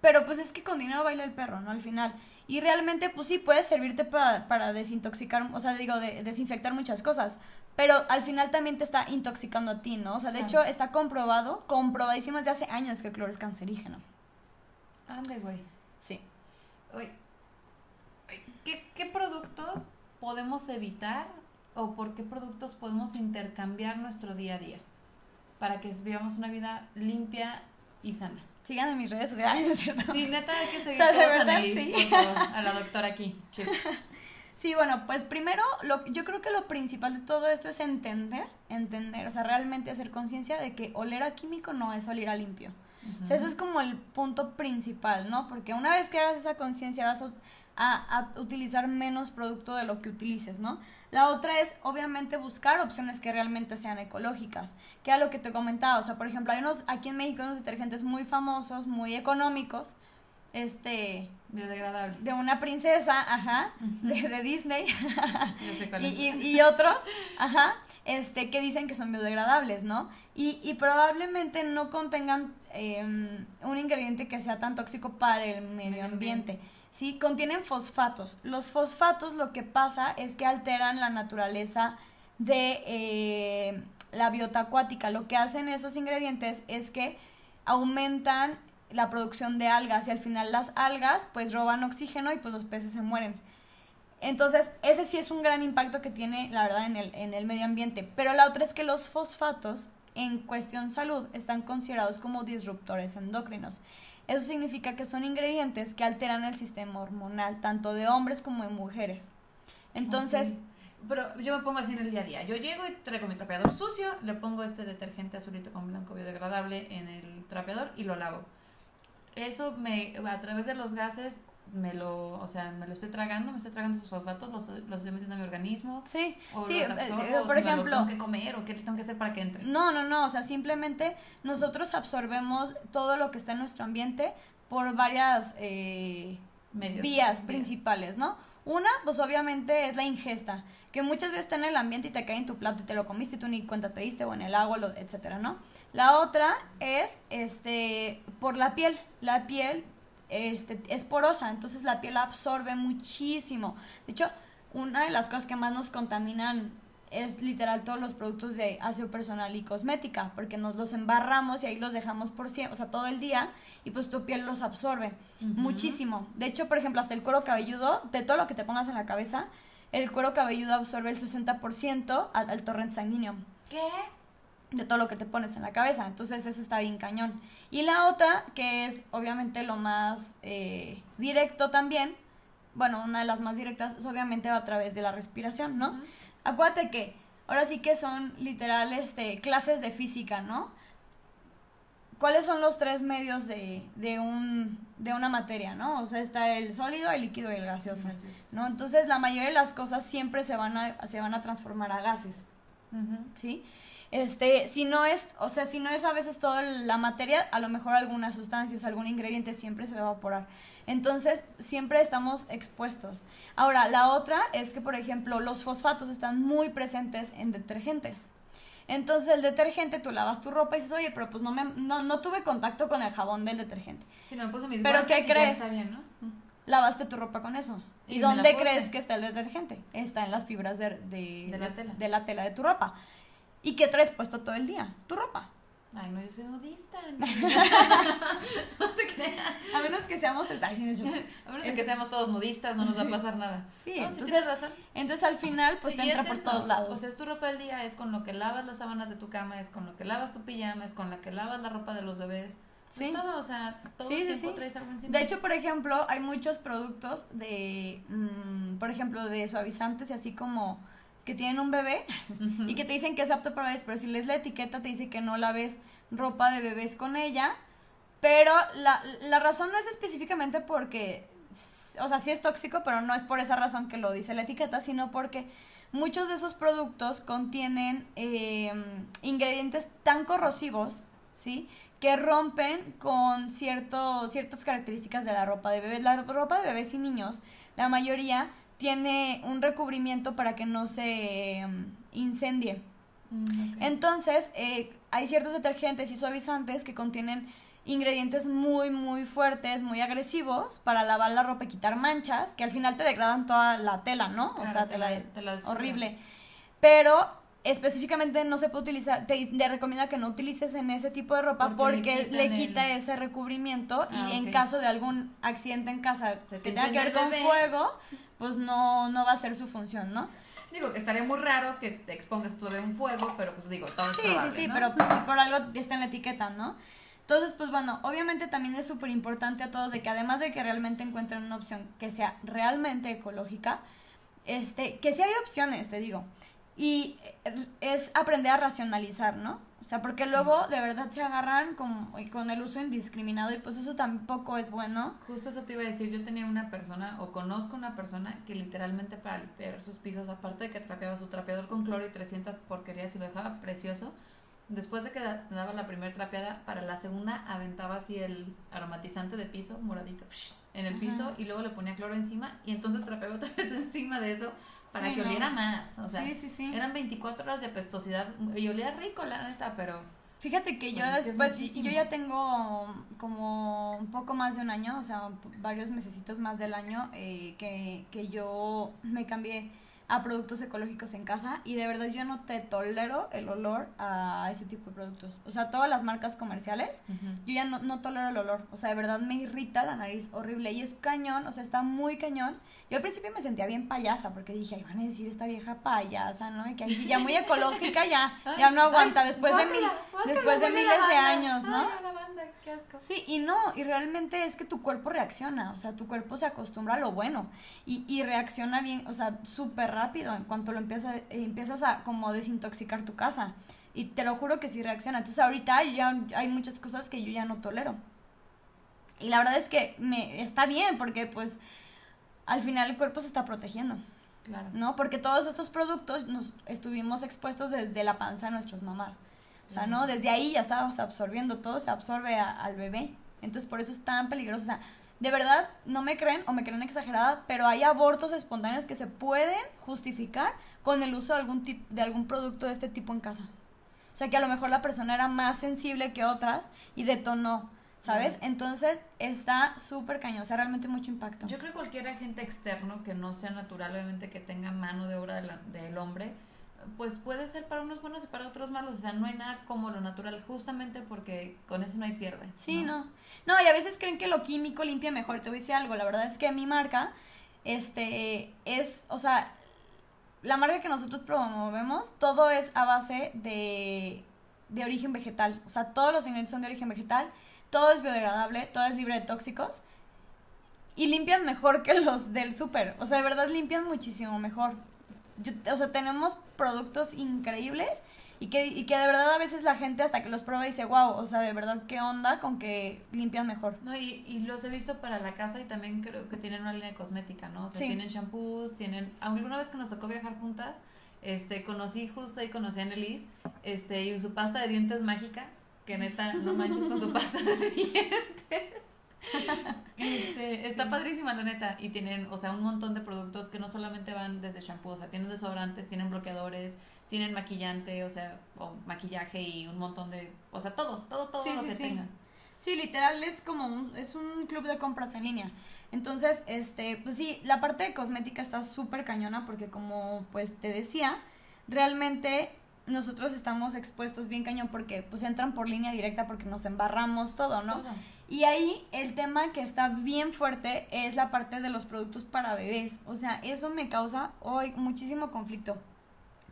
S2: pero pues es que con dinero baila el perro, ¿no? Al final. Y realmente, pues sí, puede servirte para, para desintoxicar, o sea, digo, de, desinfectar muchas cosas. Pero al final también te está intoxicando a ti, ¿no? O sea, de hecho está comprobado, comprobadísimo desde hace años que el cloro es cancerígeno.
S1: Ande, güey.
S2: Sí.
S1: ¿qué, ¿Qué productos podemos evitar o por qué productos podemos intercambiar nuestro día a día para que vivamos una vida limpia y sana?
S2: Sigan en mis redes sociales, [laughs]
S1: ¿cierto? Sí, neta, hay que seguir o sea, de verdad, sí. a la doctora aquí. [laughs]
S2: Sí. bueno, pues primero, lo, yo creo que lo principal de todo esto es entender, entender, o sea, realmente hacer conciencia de que oler a químico no es oler a limpio. O sea, ese es como el punto principal, ¿no? Porque una vez que hagas esa conciencia vas a, utilizar menos producto de lo que utilices, ¿no? La otra es, obviamente, buscar opciones que realmente sean ecológicas, que a lo que te comentaba, o sea, por ejemplo, hay unos, aquí en México, unos detergentes muy famosos, muy económicos, este...
S1: Biodegradables.
S2: De una princesa, ajá, de, Disney, [laughs] y, y otros, ajá, este, que dicen que son biodegradables, ¿no? Y, y probablemente no contengan em, un ingrediente que sea tan tóxico para el medio ambiente. ¿sí? Contienen fosfatos. Los fosfatos lo que pasa es que alteran la naturaleza de eh, la biota acuática. Lo que hacen esos ingredientes es que aumentan la producción de algas y al final las algas pues roban oxígeno y pues los peces se mueren. Entonces, ese sí es un gran impacto que tiene, la verdad, en el, en el medio ambiente. Pero la otra es que los fosfatos, en cuestión salud, están considerados como disruptores endocrinos. Eso significa que son ingredientes que alteran el sistema hormonal, tanto de hombres como de mujeres. Entonces...
S1: Pero yo me pongo así en el día a día. Yo llego y traigo mi trapeador sucio, le pongo este detergente azulito con blanco biodegradable en el trapeador y lo lavo. Eso me, a través de los gases, me lo, o sea, me lo estoy tragando, me estoy tragando esos fosfatos, los, los estoy metiendo a mi organismo.
S2: Sí,
S1: o
S2: sí,
S1: los absorbo, eh, por ejemplo. tengo que comer o qué tengo que hacer para que entre.
S2: No, no, no, o sea, simplemente nosotros absorbemos todo lo que está en nuestro ambiente por varias eh, vías principales, ¿no? Una, pues obviamente es la ingesta, que muchas veces está en el ambiente y te cae en tu plato y te lo comiste y tú ni cuenta te diste, o en el agua, etcétera, ¿no? La otra es, este, por la piel. La piel este, es porosa, entonces la piel absorbe muchísimo. De hecho, una de las cosas que más nos contaminan es literal todos los productos de aseo personal y cosmética, porque nos los embarramos y ahí los dejamos por siempre, o sea, todo el día, y pues tu piel los absorbe muchísimo. De hecho, por ejemplo, hasta el cuero cabelludo, de todo lo que te pongas en la cabeza, el cuero cabelludo absorbe el 60% al, al torrente sanguíneo.
S1: ¿Qué?
S2: De todo lo que te pones en la cabeza. Entonces eso está bien cañón. Y la otra, que es obviamente lo más eh, directo también, bueno, una de las más directas, es obviamente a través de la respiración, ¿no? Acuérdate que ahora sí que son literal este, clases de física, ¿no? ¿Cuáles son los tres medios de, de, un, de una materia, no? O sea, está el sólido, el líquido y el gaseoso, ¿no? Entonces, la mayoría de las cosas siempre se van a, se van a transformar a gases, ¿sí? Este, si no es, o sea, si no es a veces toda la materia, a lo mejor algunas sustancias, algún ingrediente siempre se va a evaporar. Entonces, siempre estamos expuestos. Ahora, la otra es que, por ejemplo, los fosfatos están muy presentes en detergentes. Entonces el detergente, tú lavas tu ropa y dices, oye, pero pues no, me, no, no tuve contacto con el jabón del detergente.
S1: Sí, no puse mis
S2: ¿Pero qué crees?
S1: está bien, ¿no?
S2: Lavaste tu ropa con eso. ¿Y, dónde crees que está el detergente? Está en las fibras de, de,
S1: De la tela.
S2: de la tela de tu ropa. ¿Y qué traes puesto todo el día? Tu ropa.
S1: Ay, no, yo soy nudista. [laughs] [laughs]
S2: A menos que seamos... Ay, sí, no es.
S1: A menos de que seamos todos nudistas, no nos va a pasar nada.
S2: Sí,
S1: No,
S2: entonces-
S1: tienes razón.
S2: Entonces al final, pues
S1: Sí,
S2: te entra
S1: es
S2: por
S1: eso.
S2: todos lados.
S1: O sea, es tu ropa del día, es con lo que lavas las sábanas de tu cama, es con lo que lavas tu pijama, es con la que lavas la ropa de los bebés.
S2: Sí.
S1: Es todo, o sea, todo
S2: Sí,
S1: el
S2: sí,
S1: tiempo
S2: sí.
S1: traes algo encima.
S2: De hecho, por ejemplo, hay muchos productos de, mm, por ejemplo, de suavizantes y así como que tienen un bebé y que te dicen que es apto para bebés, pero si lees la etiqueta te dice que no laves ropa de bebés con ella, pero la, la razón no es específicamente porque, o sea, sí es tóxico, pero no es por esa razón que lo dice la etiqueta, sino porque muchos de esos productos contienen eh, ingredientes tan corrosivos, ¿sí? Que rompen con cierto, ciertas características de la ropa de bebés. La ropa de bebés y niños, la mayoría tiene un recubrimiento para que no se em, incendie.
S1: Mm.
S2: Entonces, eh, hay ciertos detergentes y suavizantes que contienen ingredientes muy, muy fuertes, muy agresivos para lavar la ropa y quitar manchas, que al final te degradan toda la tela, ¿no? o sea,
S1: te
S2: la,
S1: la- te la
S2: horrible. Pero específicamente no se puede utilizar, te, te recomienda que no utilices en ese tipo de ropa
S1: Porque
S2: porque,
S1: le el-
S2: quita ese recubrimiento
S1: Ah,
S2: y en
S1: ok.
S2: caso de algún accidente en casa
S1: Se
S2: que
S1: te
S2: tenga que ver con
S1: bebé.
S2: fuego, pues no, no va a ser su función, ¿no?
S1: Digo que estaría muy raro que te expongas a un fuego, pero pues digo, todo es
S2: Sí,
S1: probable,
S2: sí, sí,
S1: ¿no?
S2: pero por, por algo está en la etiqueta, ¿no? Entonces, pues bueno, obviamente también es súper importante a todos de que además de que realmente encuentren una opción que sea realmente ecológica, este, que sí hay opciones, te digo. Y es aprender a racionalizar, ¿no? O sea, porque luego de verdad se agarran con, con el uso indiscriminado y pues eso tampoco es bueno.
S1: Justo eso te iba a decir, yo tenía una persona, o conozco una persona que literalmente para limpiar sus pisos, aparte de que trapeaba su trapeador con cloro y 300 porquerías y lo dejaba precioso, después de que da- daba la primera trapeada, para la segunda aventaba así el aromatizante de piso, moradito, en el piso,
S2: Ajá.
S1: y luego le ponía cloro encima, y entonces trapeaba otra [laughs] vez encima de eso para
S2: Sí,
S1: que
S2: no.
S1: oliera más, o sea,
S2: sí, sí, sí.
S1: eran 24 horas de apestosidad, y olía rico, la neta, pero...
S2: Fíjate que yo
S1: Pues
S2: después, yo ya tengo como un poco más de un año, o sea, varios mesecitos más del año, eh, que, que yo me cambié a productos ecológicos en casa y de verdad yo no te tolero el olor a ese tipo de productos. O sea, todas las marcas comerciales, yo ya no, no tolero el olor. O sea, de verdad me irrita la nariz horrible y es cañón, o sea, está muy cañón. Yo al principio me sentía bien payasa porque dije, ay, van a decir esta vieja payasa, ¿no? Y que ahí sí, ya muy ecológica, ya, [laughs] ya no aguanta después de mil, después de miles de años, ¿no?
S1: Qué asco.
S2: Sí, y no, y realmente es que tu cuerpo reacciona, o sea, tu cuerpo se acostumbra a lo bueno y, y reacciona bien, o sea, súper rápido en cuanto lo empiezas, empiezas a como desintoxicar tu casa. Y te lo juro que sí reacciona. Entonces ahorita ya hay muchas cosas que yo ya no tolero. Y la verdad es que me está bien porque pues al final el cuerpo se está protegiendo,
S1: Claro.
S2: ¿no? Porque todos estos productos nos estuvimos expuestos desde la panza de nuestras mamás. O sea, ¿no? Desde ahí ya estabas absorbiendo todo, se absorbe a- al bebé. Entonces, por eso es tan peligroso. O sea, de verdad, no me creen o me creen exagerada, pero hay abortos espontáneos que se pueden justificar con el uso de algún, tip, de algún producto de este tipo en casa. O sea, que a lo mejor la persona era más sensible que otras y detonó, ¿sabes? Entonces, está súper cañón, o sea, realmente mucho impacto.
S1: Yo creo que cualquier agente externo que no sea natural, obviamente que tenga mano de obra del hombre, pues puede ser para unos buenos y para otros malos. O sea, no hay nada como lo natural, justamente porque con eso no hay pierde.
S2: Sí, no. no. y a veces creen que lo químico limpia mejor. Te voy a decir algo, la verdad es que mi marca, este, es, o sea, la marca que nosotros promovemos, todo es a base de, de origen vegetal. O sea, todos los ingredientes son de origen vegetal, todo es biodegradable, todo es libre de tóxicos. Y limpian mejor que los del súper. O sea, de verdad limpian muchísimo mejor. Yo- o sea, tenemos productos increíbles y que, y que de verdad a veces la gente hasta que los prueba dice, wow, o sea, de verdad, ¿qué onda con que limpian mejor?
S1: No, y, y los he visto para la casa y también creo que tienen una línea de cosmética, ¿no? O sea,
S2: Sí.
S1: tienen shampoos, tienen... Alguna vez que nos tocó viajar juntas, este, conocí justo ahí, conocí a Annelise, este, y su pasta de dientes mágica, que neta, no manches con su pasta de [laughs] dientes. [laughs] Este, está padrísima la neta y tienen, o sea, un montón de productos que no solamente van desde shampoo, o sea, tienen desodorantes, tienen bloqueadores, tienen maquillante, o sea, o maquillaje y un montón de, o sea, todo, todo, todo
S2: Sí,
S1: lo
S2: sí,
S1: que tengan.
S2: Sí, literal es como un, es un club de compras en línea. Entonces, este, pues sí, la parte de cosmética está súper cañona porque como pues te decía, realmente nosotros estamos expuestos bien cañón porque pues entran por línea directa porque nos embarramos todo, ¿no?
S1: Todo.
S2: Y ahí el tema que está bien fuerte es la parte de los productos para bebés. O sea, eso me causa hoy muchísimo conflicto.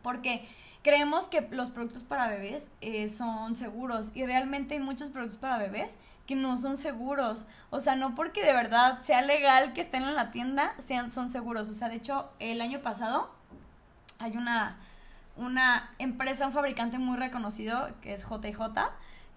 S2: Porque creemos que los productos para bebés eh, son seguros y realmente hay muchos productos para bebés que no son seguros. O sea, no porque de verdad sea legal que estén en la tienda, sean, son seguros. O sea, de hecho, el año pasado hay una, una empresa, un fabricante muy reconocido que es JJ,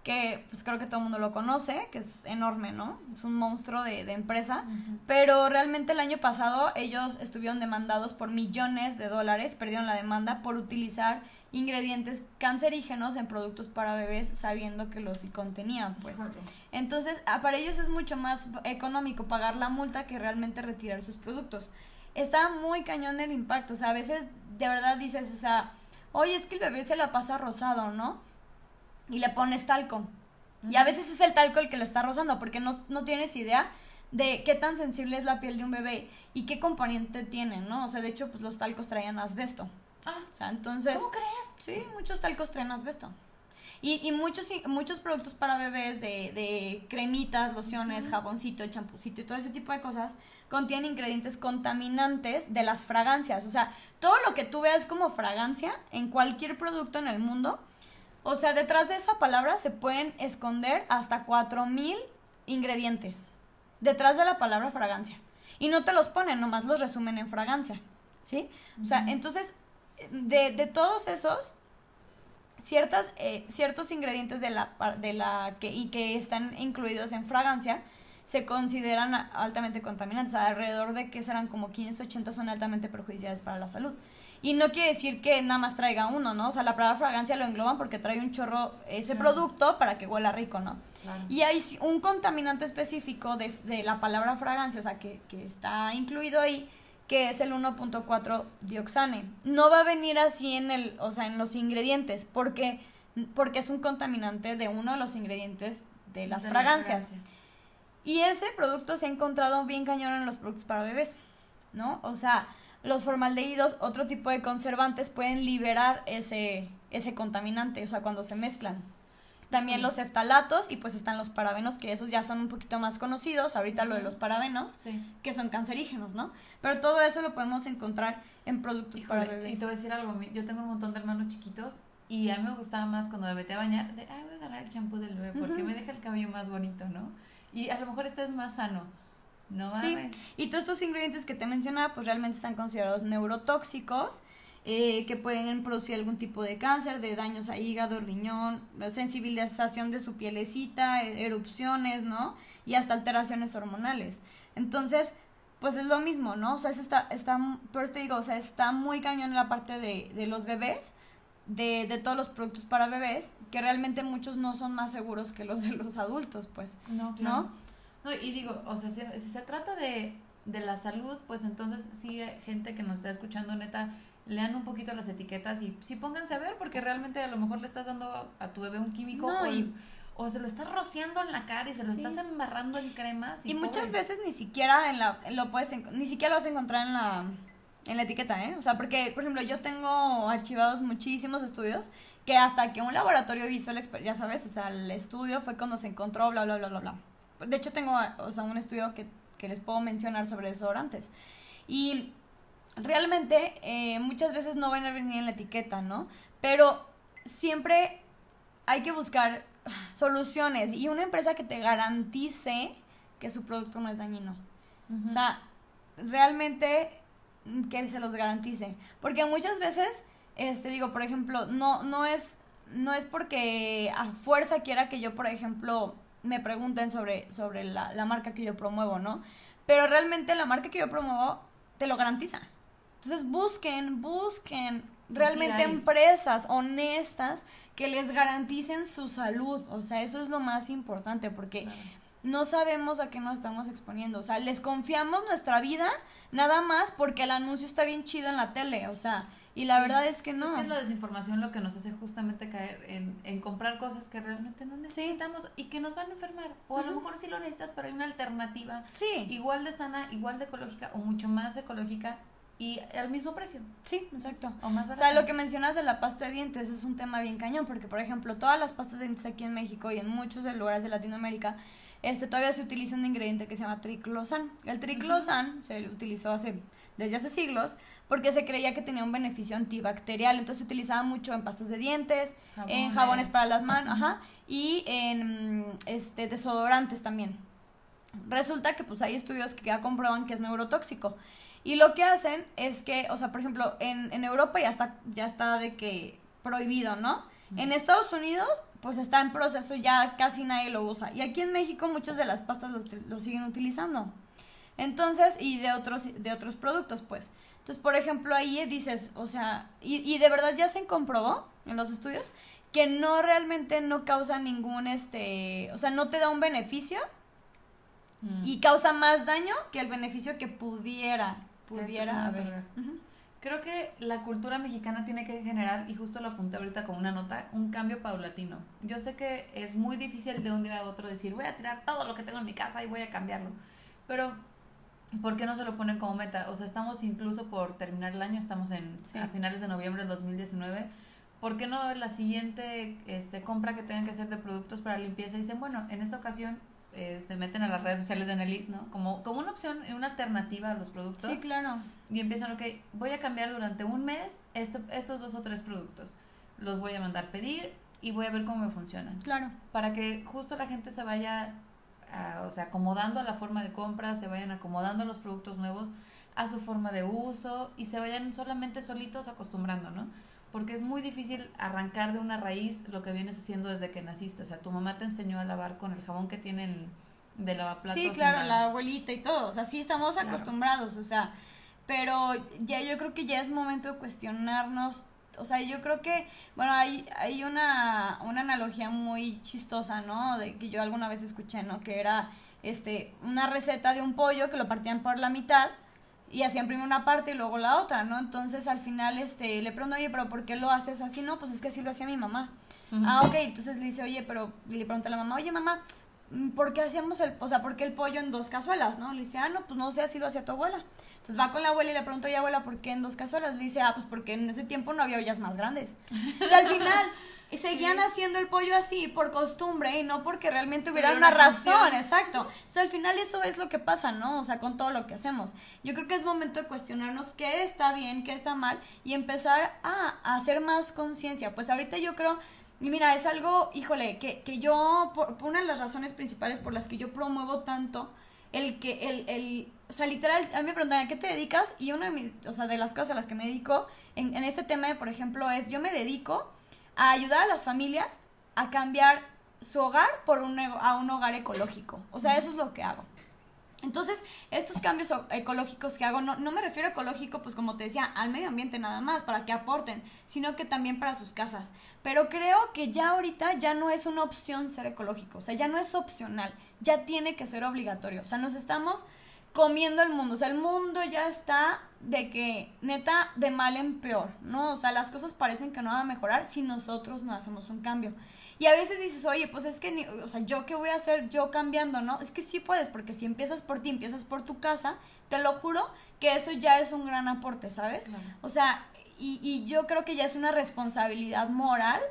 S2: que pues creo que todo el mundo lo conoce, que es enorme, ¿no? Es un monstruo de, de empresa. Pero realmente el año pasado ellos estuvieron demandados por millones de dólares, perdieron la demanda por utilizar ingredientes cancerígenos en productos para bebés sabiendo que los contenían, pues. Entonces, ah, para ellos es mucho más económico pagar la multa que realmente retirar sus productos. Está muy cañón el impacto, o sea, a veces de verdad dices, o sea, oye, es que el bebé se la pasa rosado, ¿no? Y le pones talco. Y a veces es el talco el que lo está rozando, porque no, no tienes idea de qué tan sensible es la piel de un bebé y qué componente tiene, ¿no? O sea, de hecho, pues los talcos traían asbesto.
S1: Ah,
S2: O sea, entonces...
S1: ¿cómo crees?
S2: Sí, muchos talcos traen asbesto. Y, y muchos, y- muchos productos para bebés de, de cremitas, lociones, jaboncito, champucito y todo ese tipo de cosas contienen ingredientes contaminantes de las fragancias. O sea, todo lo que tú veas como fragancia en cualquier producto en el mundo, o sea, detrás de esa palabra se pueden esconder hasta 4000 ingredientes. Detrás de la palabra fragancia. Y no te los ponen, nomás los resumen en fragancia. ¿Sí? O sea, entonces, de, de todos esos, ciertas, eh, ciertos ingredientes de la, de la que, y que están incluidos en fragancia se consideran altamente contaminantes. O sea, alrededor de que serán como 580 son altamente perjudiciales para la salud. Y no quiere decir que nada más traiga uno, ¿no? O sea, la palabra fragancia lo engloban porque trae un chorro ese
S1: Claro.
S2: producto para que huela rico, ¿no?
S1: Claro.
S2: Y hay un contaminante específico de, de la palabra fragancia, o sea, que, que está incluido ahí, que es el 1.4 dioxane. No va a venir así en el, o sea, en los ingredientes, porque, porque es un contaminante de uno de los ingredientes de las
S1: De
S2: fragancias.
S1: fragancia.
S2: Y ese producto se ha encontrado bien cañón en los productos para bebés, ¿no? O sea, los formaldehídos, otro tipo de conservantes pueden liberar ese, ese contaminante, o sea, cuando se mezclan. También los ceftalatos y pues están los parabenos, que esos ya son un poquito más conocidos, ahorita lo de los parabenos,
S1: Sí.
S2: que son cancerígenos, ¿no? Pero todo eso lo podemos encontrar en productos para
S1: Híjole, y
S2: bebés.
S1: te voy a decir algo, yo tengo un montón de hermanos chiquitos y a mí me gustaba más cuando me metí a bañar, de, ay, voy a agarrar el champú del bebé porque me deja el cabello más bonito, ¿no? Y a lo mejor este es más sano, ¿no?
S2: Sí, y todos estos ingredientes que te mencionaba, pues realmente están considerados neurotóxicos, eh, que pueden producir algún tipo de cáncer, de daños a hígado, riñón, sensibilización de su pielecita, e- erupciones, ¿no? Y hasta alteraciones hormonales. Entonces, pues es lo mismo, ¿no? O sea, eso está, está, por eso te digo, o sea, está muy cañón en la parte de, de los bebés, de, de todos los productos para bebés, que realmente muchos no son más seguros que los de los adultos, pues,
S1: No,
S2: ¿no?
S1: claro. No, y digo, o sea, si, si se trata de, de la salud, pues entonces sí, hay gente que nos está escuchando, neta, lean un poquito las etiquetas y sí pónganse a ver, porque realmente a lo mejor le estás dando a tu bebé un químico
S2: No,
S1: o,
S2: y-
S1: o se lo estás rociando en la cara y se lo
S2: Sí.
S1: estás embarrando en cremas. Y,
S2: Y muchas veces ni siquiera en la lo puedes ni siquiera lo vas a encontrar en la en la etiqueta, ¿eh? O sea, porque por ejemplo, yo tengo archivados muchísimos estudios que hasta que un laboratorio hizo el exper- ya sabes, o sea, el estudio fue cuando se encontró bla bla bla bla bla. De hecho tengo o sea, un estudio que que les puedo mencionar sobre desodorantes. Y realmente eh, muchas veces no van a venir en la etiqueta, ¿no? Pero siempre hay que buscar soluciones y una empresa que te garantice que su producto no es dañino. O sea, realmente que se los garantice. Porque muchas veces, este, digo, por ejemplo, no, no es, no es porque a fuerza quiera que yo, por ejemplo, me pregunten sobre, sobre la, la marca que yo promuevo, ¿no? Pero realmente la marca que yo promuevo te lo garantiza. Entonces busquen, busquen
S1: Sí,
S2: realmente
S1: sí
S2: empresas honestas que les garanticen su salud. O sea, eso es lo más importante porque
S1: Claro.
S2: No sabemos a qué nos estamos exponiendo. O sea, les confiamos nuestra vida nada más porque el anuncio está bien chido en la tele. O sea, y la verdad es que no.
S1: Es, que es la desinformación lo que nos hace justamente caer en, en comprar cosas que realmente no necesitamos y que nos van a enfermar. O a lo mejor sí lo necesitas, pero hay una alternativa
S2: sí.
S1: igual de sana, igual de ecológica o mucho más ecológica y al mismo precio.
S2: Sí, exacto.
S1: O más
S2: O sea, lo que mencionas de la pasta de dientes es un tema bien cañón, porque por ejemplo, todas las pastas de dientes aquí en México y en muchos de lugares de Latinoamérica, este todavía se utiliza un ingrediente que se llama triclosan. El triclosan se utilizó hace desde hace siglos porque se creía que tenía un beneficio antibacterial, entonces se utilizaba mucho en pastas de dientes, en jabones para las manos, ajá, y en este desodorantes también. Resulta que pues hay estudios que ya comprueban que es neurotóxico. Y lo que hacen es que, o sea, por ejemplo, en, en Europa ya está, ya está de que prohibido, ¿no? En Estados Unidos, pues está en proceso, ya casi nadie lo usa. Y aquí en México muchas de las pastas lo, lo siguen utilizando. Entonces, y de otros, de otros productos, pues. Entonces, por ejemplo, ahí dices, o sea, y, y de verdad ya se comprobó en los estudios que no realmente no causa ningún, este, o sea, no te da un beneficio y causa más daño que el beneficio que pudiera pudiera haber.
S1: Creo que la cultura mexicana tiene que generar, y justo lo apunté ahorita con una nota, un cambio paulatino. Yo sé que es muy difícil de un día a otro decir, voy a tirar todo lo que tengo en mi casa y voy a cambiarlo. Pero, ¿por qué no se lo ponen como meta? O sea, estamos incluso por terminar el año, estamos en, a finales de noviembre del 2019. ¿Por qué no la siguiente este, compra que tengan que hacer de productos para limpieza dicen, bueno, en esta ocasión eh, se meten a las redes sociales de Nelis, ¿no? Como, como una opción, una alternativa a los productos.
S2: Sí, claro.
S1: Y empiezan, ok, voy a cambiar durante un mes este, estos dos o tres productos. Los voy a mandar pedir y voy a ver cómo me funcionan.
S2: Claro.
S1: Para que justo la gente se vaya, o sea, acomodando a la forma de compra, se vayan acomodando a los productos nuevos, a su forma de uso y se vayan solamente solitos acostumbrando, ¿no? Porque es muy difícil arrancar de una raíz lo que vienes haciendo desde que naciste. O sea, tu mamá te enseñó a lavar con el jabón que tienen de lavaplatos.
S2: Sí, claro, la abuelita y todo. O sea, sí estamos acostumbrados, o sea, pero ya yo creo que ya es momento de cuestionarnos. O sea, yo creo que, bueno, hay, hay una, una analogía muy chistosa, ¿no? De que yo alguna vez escuché, ¿no? Que era este una receta de un pollo que lo partían por la mitad y hacían primero una parte y luego la otra, ¿no? Entonces al final este, le pregunto, oye, pero ¿por qué lo haces así? No, pues es que así lo hacía mi mamá. Ah, ok, entonces le dice, oye, pero le pregunta a la mamá, oye, mamá, ¿por qué hacíamos el, o sea, por qué el pollo en dos cazuelas, no? Le dice, ah, no, pues no sé, así lo hacía tu abuela. Entonces va con la abuela y le pregunta, oye, abuela, ¿por qué en dos cazuelas? Le dice, ah, pues porque en ese tiempo no había ollas más grandes. O sea, al final [laughs] seguían haciendo el pollo así por costumbre y no porque realmente hubiera una, razón, exacto. O sea, al final eso es lo que pasa, ¿no? O sea, con todo lo que hacemos. Yo creo que es momento de cuestionarnos qué está bien, qué está mal y empezar a, hacer más conciencia. Pues ahorita yo creo, y mira, es algo, híjole, que, que yo, por, una de las razones principales por las que yo promuevo tanto el que, el, el, o sea, literal, a mí me preguntan, ¿a qué te dedicas? Y una de mis, o sea, de las cosas a las que me dedico en, en este tema, por ejemplo, es, yo me dedico a ayudar a las familias a cambiar su hogar por un, a un hogar ecológico. O sea, eso es lo que hago. Entonces, estos cambios ecológicos que hago, no, no, me refiero a ecológico, pues como te decía, al medio ambiente nada más, para que aporten, sino que también para sus casas. Pero creo que ya ahorita ya no es una opción ser ecológico, o sea, ya no es opcional, ya tiene que ser obligatorio. O sea, nos estamos comiendo el mundo. O sea, el mundo ya está de que, neta, de mal en peor, ¿no? O sea, las cosas parecen que no van a mejorar si nosotros no hacemos un cambio. Y a veces dices, oye, pues es que, o sea, ¿yo qué voy a hacer yo cambiando, no? Es que sí puedes, porque si empiezas por ti, empiezas por tu casa, te lo juro que eso ya es un gran aporte, ¿sabes? O sea, y, y yo creo que ya es una responsabilidad moral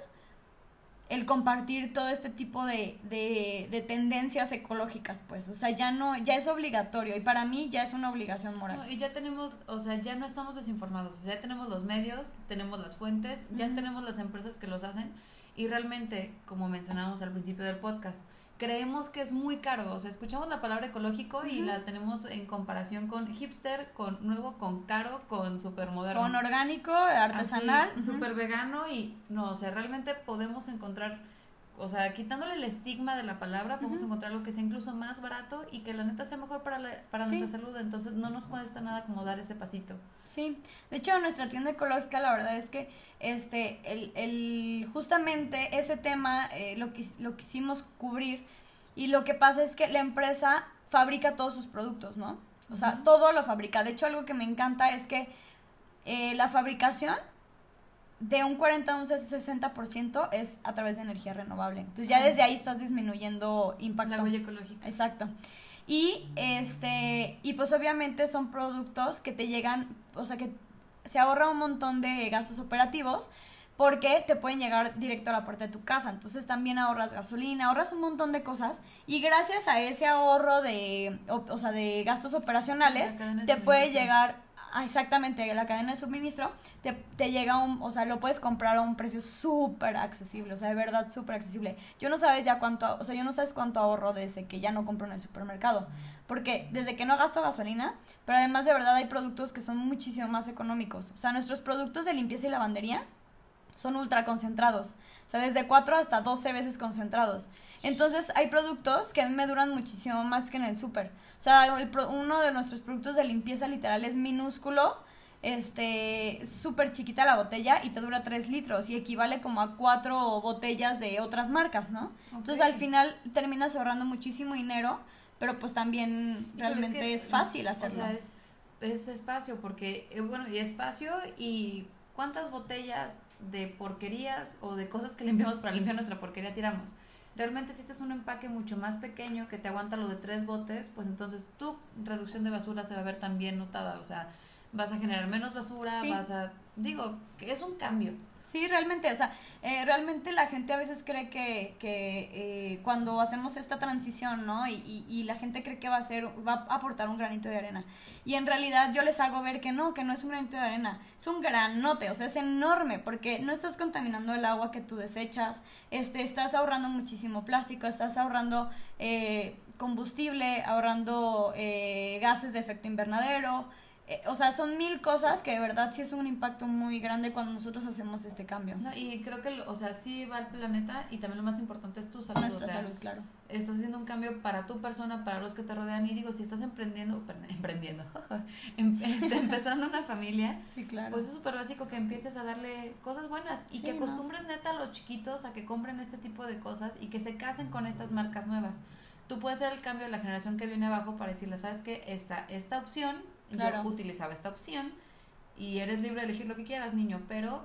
S2: el compartir todo este tipo de, de, tendencias ecológicas, pues, o sea, ya no, ya es obligatorio y para mí ya es una obligación moral.
S1: y ya tenemos, o sea, ya no estamos desinformados, ya tenemos los medios, tenemos las fuentes, ya tenemos las empresas que los hacen y realmente, como mencionábamos al principio del podcast, creemos que es muy caro. O sea, escuchamos la palabra ecológico y la tenemos en comparación con hipster, con nuevo, con caro, con super moderno.
S2: Con orgánico, artesanal.
S1: Súper vegano y no, o sea, realmente podemos encontrar o sea, quitándole el estigma de la palabra, podemos encontrar lo que sea incluso más barato y que la neta sea mejor para, para nuestra salud. Entonces, no nos cuesta nada como dar ese pasito.
S2: Sí, de hecho, nuestra tienda ecológica, la verdad es que este, el, el justamente ese tema eh, lo, lo quisimos cubrir Y lo que pasa es que la empresa fabrica todos sus productos, ¿no? O sea, todo lo fabrica. De hecho, algo que me encanta es que eh, la fabricación de un 40 a un 60% es a través de energía renovable. Entonces ya desde ahí estás disminuyendo impacto.
S1: La huella ecológica.
S2: Exacto. Y este y pues obviamente son productos que te llegan, o sea, que se ahorra un montón de gastos operativos porque te pueden llegar directo a la puerta de tu casa. Entonces también ahorras gasolina, ahorras un montón de cosas y gracias a ese ahorro de, o, sea, de gastos operacionales, te puede llegar ah, exactamente la cadena de suministro, te, llega un, o sea, lo puedes comprar a un precio súper accesible, o sea, de verdad súper accesible. Yo no sabes ya cuánto, o sea, yo no sabes cuánto ahorro desde que ya no compro en el supermercado, porque desde que no gasto gasolina, pero además de verdad hay productos que son muchísimo más económicos. O sea, nuestros productos de limpieza y lavandería son ultra concentrados. O sea, desde 4 hasta 12 veces concentrados. Entonces, hay productos que a mí me duran muchísimo más que en el súper. O sea, uno de nuestros productos de limpieza literal es minúsculo, este, súper chiquita la botella y te dura 3 litros y equivale como a 4 botellas de otras marcas, ¿no? Entonces, al final terminas ahorrando muchísimo dinero, pero pues también realmente es, fácil hacerlo.
S1: O sea, es, es espacio, porque, eh, bueno, y espacio y cuántas botellas de porquerías o de cosas que [laughs] limpiamos para limpiar nuestra porquería tiramos. Realmente si este es un empaque mucho más pequeño que te aguanta lo de tres botes, pues entonces tu reducción de basura se va a ver también notada. O sea, vas a generar menos basura, vas a... Digo, que es un cambio.
S2: Sí, realmente, o sea, eh, realmente la gente a veces cree que, que eh, cuando hacemos esta transición, ¿no? Y, y, la gente cree que va a ser, va a aportar un granito de arena. Y en realidad yo les hago ver que no, que no es un granito de arena, es un granote, o sea, es enorme, porque no estás contaminando el agua que tú desechas, este, estás ahorrando muchísimo plástico, estás ahorrando eh, combustible, ahorrando gases de efecto invernadero, eh, o sea, son mil cosas que de verdad sí es un impacto muy grande cuando nosotros hacemos este cambio.
S1: y creo que, o sea, sí va al planeta y también lo más importante es tu salud.
S2: Nuestra salud, claro.
S1: Estás haciendo un cambio para tu persona, para los que te rodean y digo, si estás emprendiendo, [laughs] emprendiendo, [laughs] em, este, empezando una familia, [laughs]
S2: sí, claro.
S1: pues es súper básico que empieces a darle cosas buenas y que acostumbres neta a los chiquitos a que compren este tipo de cosas y que se casen con estas marcas nuevas. Tú puedes ser el cambio de la generación que viene abajo para decirle, sabes que esta, esta opción Claro. Yo utilizaba esta opción y eres libre de elegir lo que quieras, niño, pero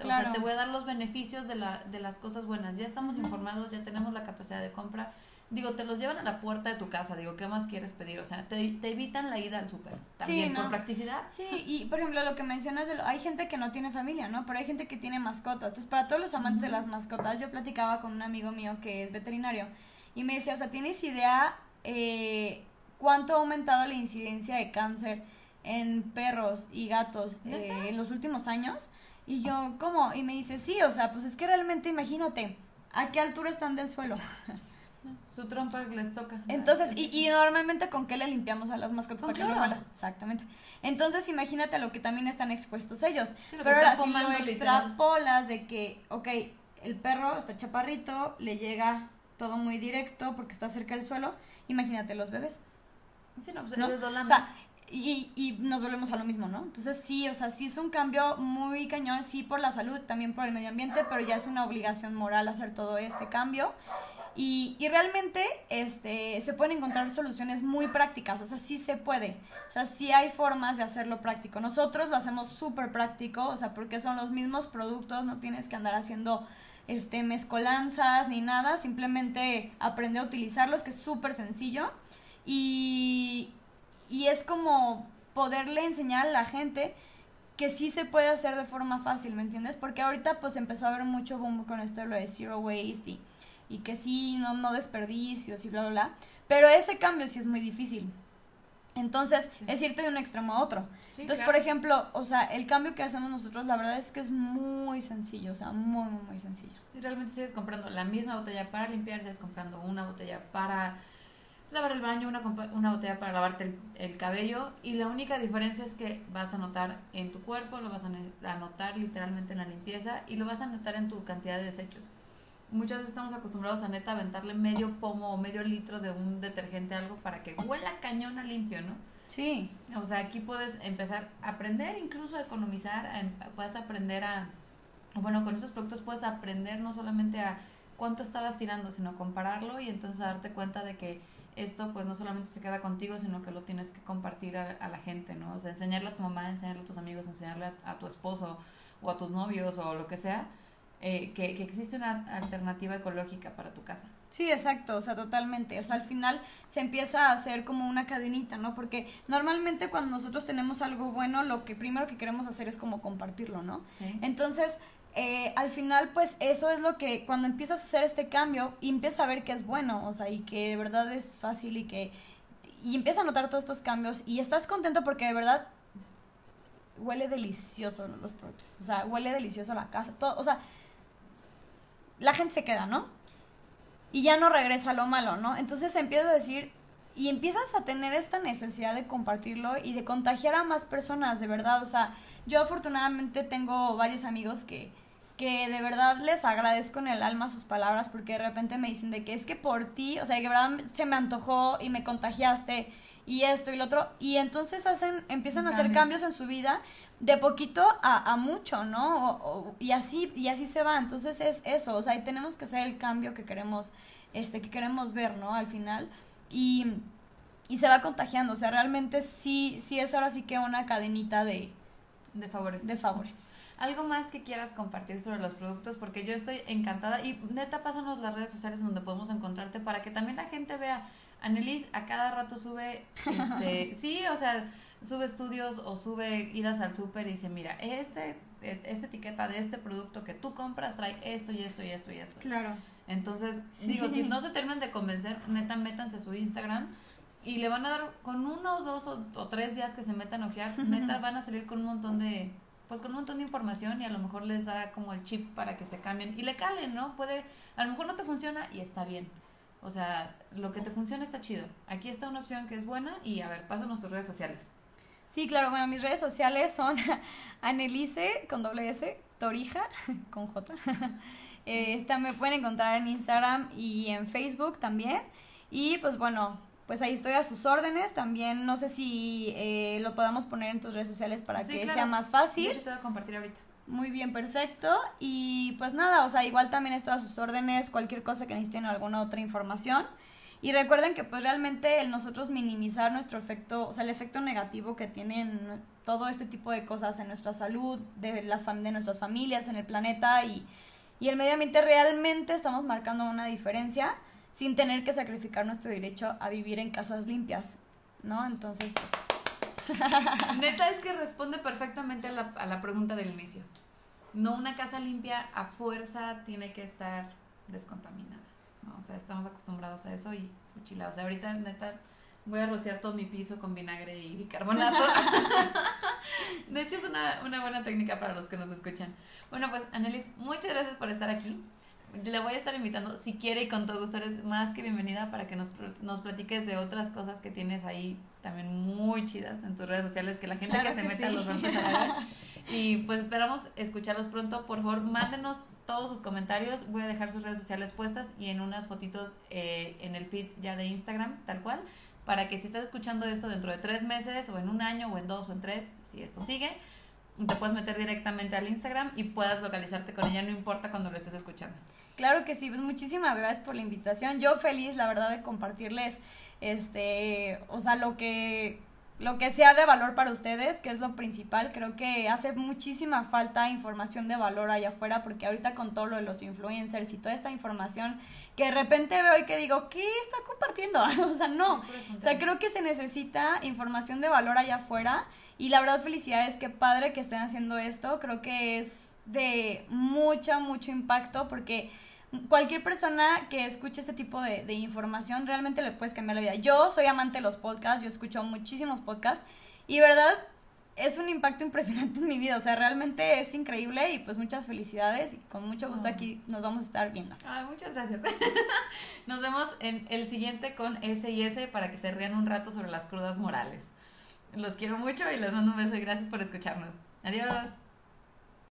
S1: o sea, te voy a dar los beneficios de, la, de las cosas buenas. Ya estamos informados, ya tenemos la capacidad de compra. Digo, te los llevan a la puerta de tu casa. Digo, ¿qué más quieres pedir? O sea, te, evitan la ida al súper. También por practicidad.
S2: Sí, y por ejemplo, lo que mencionas, de hay gente que no tiene familia, ¿no? Pero hay gente que tiene mascotas. Entonces, para todos los amantes de las mascotas, yo platicaba con un amigo mío que es veterinario y me decía, o sea, ¿tienes idea eh, cuánto ha aumentado la incidencia de cáncer en perros y gatos eh, en los últimos años. Y yo, ¿cómo? Y me dice, sí, o sea, pues es que realmente imagínate, ¿a qué altura están del suelo? [laughs]
S1: Su trompa les toca.
S2: Entonces, y, y, normalmente con qué le limpiamos a las mascotas para que no Exactamente. Entonces, imagínate a lo que también están expuestos ellos. Pero ahora si lo extrapolas de que, ok, el perro está chaparrito, le llega todo muy directo porque está cerca del suelo, imagínate los bebés.
S1: Sí, no, pues O
S2: sea, y, y nos volvemos a lo mismo, ¿no? Entonces sí, o sea, sí es un cambio muy cañón, sí por la salud, también por el medio ambiente, pero ya es una obligación moral hacer todo este cambio. Y, y, realmente este, se pueden encontrar soluciones muy prácticas, o sea, sí se puede, o sea, sí hay formas de hacerlo práctico. Nosotros lo hacemos súper práctico, o sea, porque son los mismos productos, no tienes que andar haciendo este, mezcolanzas ni nada, simplemente aprende a utilizarlos, que es súper sencillo. Y, y es como poderle enseñar a la gente que sí se puede hacer de forma fácil, ¿me entiendes? Porque ahorita pues empezó a haber mucho boom con esto de lo de zero waste y, y que sí, no, no desperdicios y bla, bla, bla. Pero ese cambio sí es muy difícil. Entonces, es irte de un extremo a otro. Entonces, por ejemplo, o sea, el cambio que hacemos nosotros, la verdad es que es muy sencillo, o sea, muy, muy, muy sencillo.
S1: Y realmente sigues comprando la misma botella para limpiar, sigues comprando una botella para lavar el baño, una, una botella para lavarte el, cabello y la única diferencia es que vas a notar en tu cuerpo, lo vas a, notar literalmente en la limpieza y lo vas a notar en tu cantidad de desechos. Muchas veces estamos acostumbrados a neta aventarle medio pomo o medio litro de un detergente algo para que huela cañón a limpio, ¿no?
S2: Sí.
S1: O sea, aquí puedes empezar a aprender incluso a economizar, puedes aprender a, bueno, con esos productos puedes aprender no solamente a cuánto estabas tirando, sino compararlo y entonces darte cuenta de que esto pues no solamente se queda contigo, sino que lo tienes que compartir a, la gente, ¿no? O sea, enseñarle a tu mamá, enseñarle a tus amigos, enseñarle a, tu esposo o a tus novios o lo que sea, eh, que, que, existe una alternativa ecológica para tu casa.
S2: Sí, exacto, o sea, totalmente. O sea, al final se empieza a hacer como una cadenita, ¿no? Porque normalmente cuando nosotros tenemos algo bueno, lo que primero que queremos hacer es como compartirlo, ¿no? Sí. Entonces, eh, al final, pues eso es lo que cuando empiezas a hacer este cambio y empiezas a ver que es bueno, o sea, y que de verdad es fácil y que... Y empiezas a notar todos estos cambios y estás contento porque de verdad huele delicioso los productos, o sea, huele delicioso la casa, todo, o sea, la gente se queda, ¿no? Y ya no regresa lo malo, ¿no? Entonces empiezas a decir, y empiezas a tener esta necesidad de compartirlo y de contagiar a más personas, de verdad, o sea, yo afortunadamente tengo varios amigos que que de verdad les agradezco en el alma sus palabras porque de repente me dicen de que es que por ti, o sea, que de verdad se me antojó y me contagiaste y esto y lo otro y entonces hacen empiezan a hacer cambios en su vida de poquito a, a mucho, ¿no? y así y así se va, entonces es eso, o sea, y tenemos que hacer el cambio que queremos este que queremos ver, ¿no? Al final y y se va contagiando, o sea, realmente sí sí es ahora sí que una cadenita de
S1: de favores.
S2: De favores.
S1: Algo más que quieras compartir sobre los productos, porque yo estoy encantada y neta, pásanos las redes sociales donde podemos encontrarte para que también la gente vea. Annelies a cada rato sube, este, [laughs] sí, o sea, sube estudios o sube idas al súper y dice, mira, este, esta etiqueta de este producto que tú compras trae esto y esto y esto y esto.
S2: Claro.
S1: Entonces, digo, si no [laughs] se terminan de convencer, neta, métanse a su Instagram y le van a dar con uno, dos o, o tres días que se metan a ojear, neta, [laughs] van a salir con un montón de pues con un montón de información y a lo mejor les da como el chip para que se cambien y le calen, ¿no? Puede, a lo mejor no te funciona y está bien. O sea, lo que te funciona está chido. Aquí está una opción que es buena y a ver, pasa tus redes sociales.
S2: Sí, claro, bueno, mis redes sociales son [laughs] Anelise con doble S, Torija [laughs] con J. [laughs] Eh, esta me pueden encontrar en Instagram y en Facebook también. Y pues bueno, pues ahí estoy a sus órdenes. También no sé si eh, lo podamos poner en tus redes sociales para que sea más fácil.
S1: Yo te voy a compartir ahorita.
S2: Muy bien, perfecto. Y pues nada, o sea, igual también estoy a sus órdenes, cualquier cosa que necesiten, alguna otra información. Y recuerden que pues realmente el nosotros minimizar nuestro efecto, o sea, el efecto negativo que tienen todo este tipo de cosas en nuestra salud, de, las de nuestras familias, en el planeta y, y el medio ambiente, realmente estamos marcando una diferencia sin tener que sacrificar nuestro derecho a vivir en casas limpias, ¿no? Entonces, pues... [laughs]
S1: Neta es que responde perfectamente a la, a la pregunta del inicio. No una casa limpia a fuerza tiene que estar descontaminada, ¿no? O sea, estamos acostumbrados a eso y fuchila. O sea, ahorita neta voy a rociar todo mi piso con vinagre y bicarbonato. [laughs] de hecho, es una, una buena técnica para los que nos escuchan. Bueno, pues, Annelies, muchas gracias por estar aquí le voy a estar invitando, si quiere y con todo gusto, eres más que bienvenida para que nos, nos platiques de otras cosas que tienes ahí también muy chidas en tus redes sociales, que la gente que se meta los va a empezar a ver. Y pues esperamos escucharlos pronto. Por favor, mándenos todos sus comentarios. Voy a dejar sus redes sociales puestas y en unas fotitos eh, en el feed ya de Instagram, tal cual, para que si estás escuchando esto dentro de tres meses o en un año o en dos o en tres, si esto sigue, te puedes meter directamente al Instagram y puedas localizarte con ella, no importa cuando lo estés escuchando.
S2: Claro que sí, pues muchísimas gracias por la invitación. Yo feliz, la verdad, de compartirles, este, o sea, lo que lo que sea de valor para ustedes, que es lo principal. Creo que hace muchísima falta información de valor allá afuera, porque ahorita con todo lo de los influencers y toda esta información que de repente veo y que digo, ¿qué está compartiendo? [laughs] o sea, no. O sea, creo que se necesita información de valor allá afuera. Y la verdad, felicidades, qué padre que estén haciendo esto. Creo que es de mucho, mucho impacto porque cualquier persona que escuche este tipo de, información realmente le puedes cambiar la vida. Yo soy amante de los podcasts, yo escucho muchísimos podcasts y verdad es un impacto impresionante en mi vida, o sea, realmente es increíble y pues muchas felicidades y con mucho gusto aquí nos vamos a estar viendo.
S1: Ay, muchas gracias. [laughs] Nos vemos en el siguiente con S y S para que se rían un rato sobre las crudas morales. Los quiero mucho y les mando un beso y gracias por escucharnos. Adiós.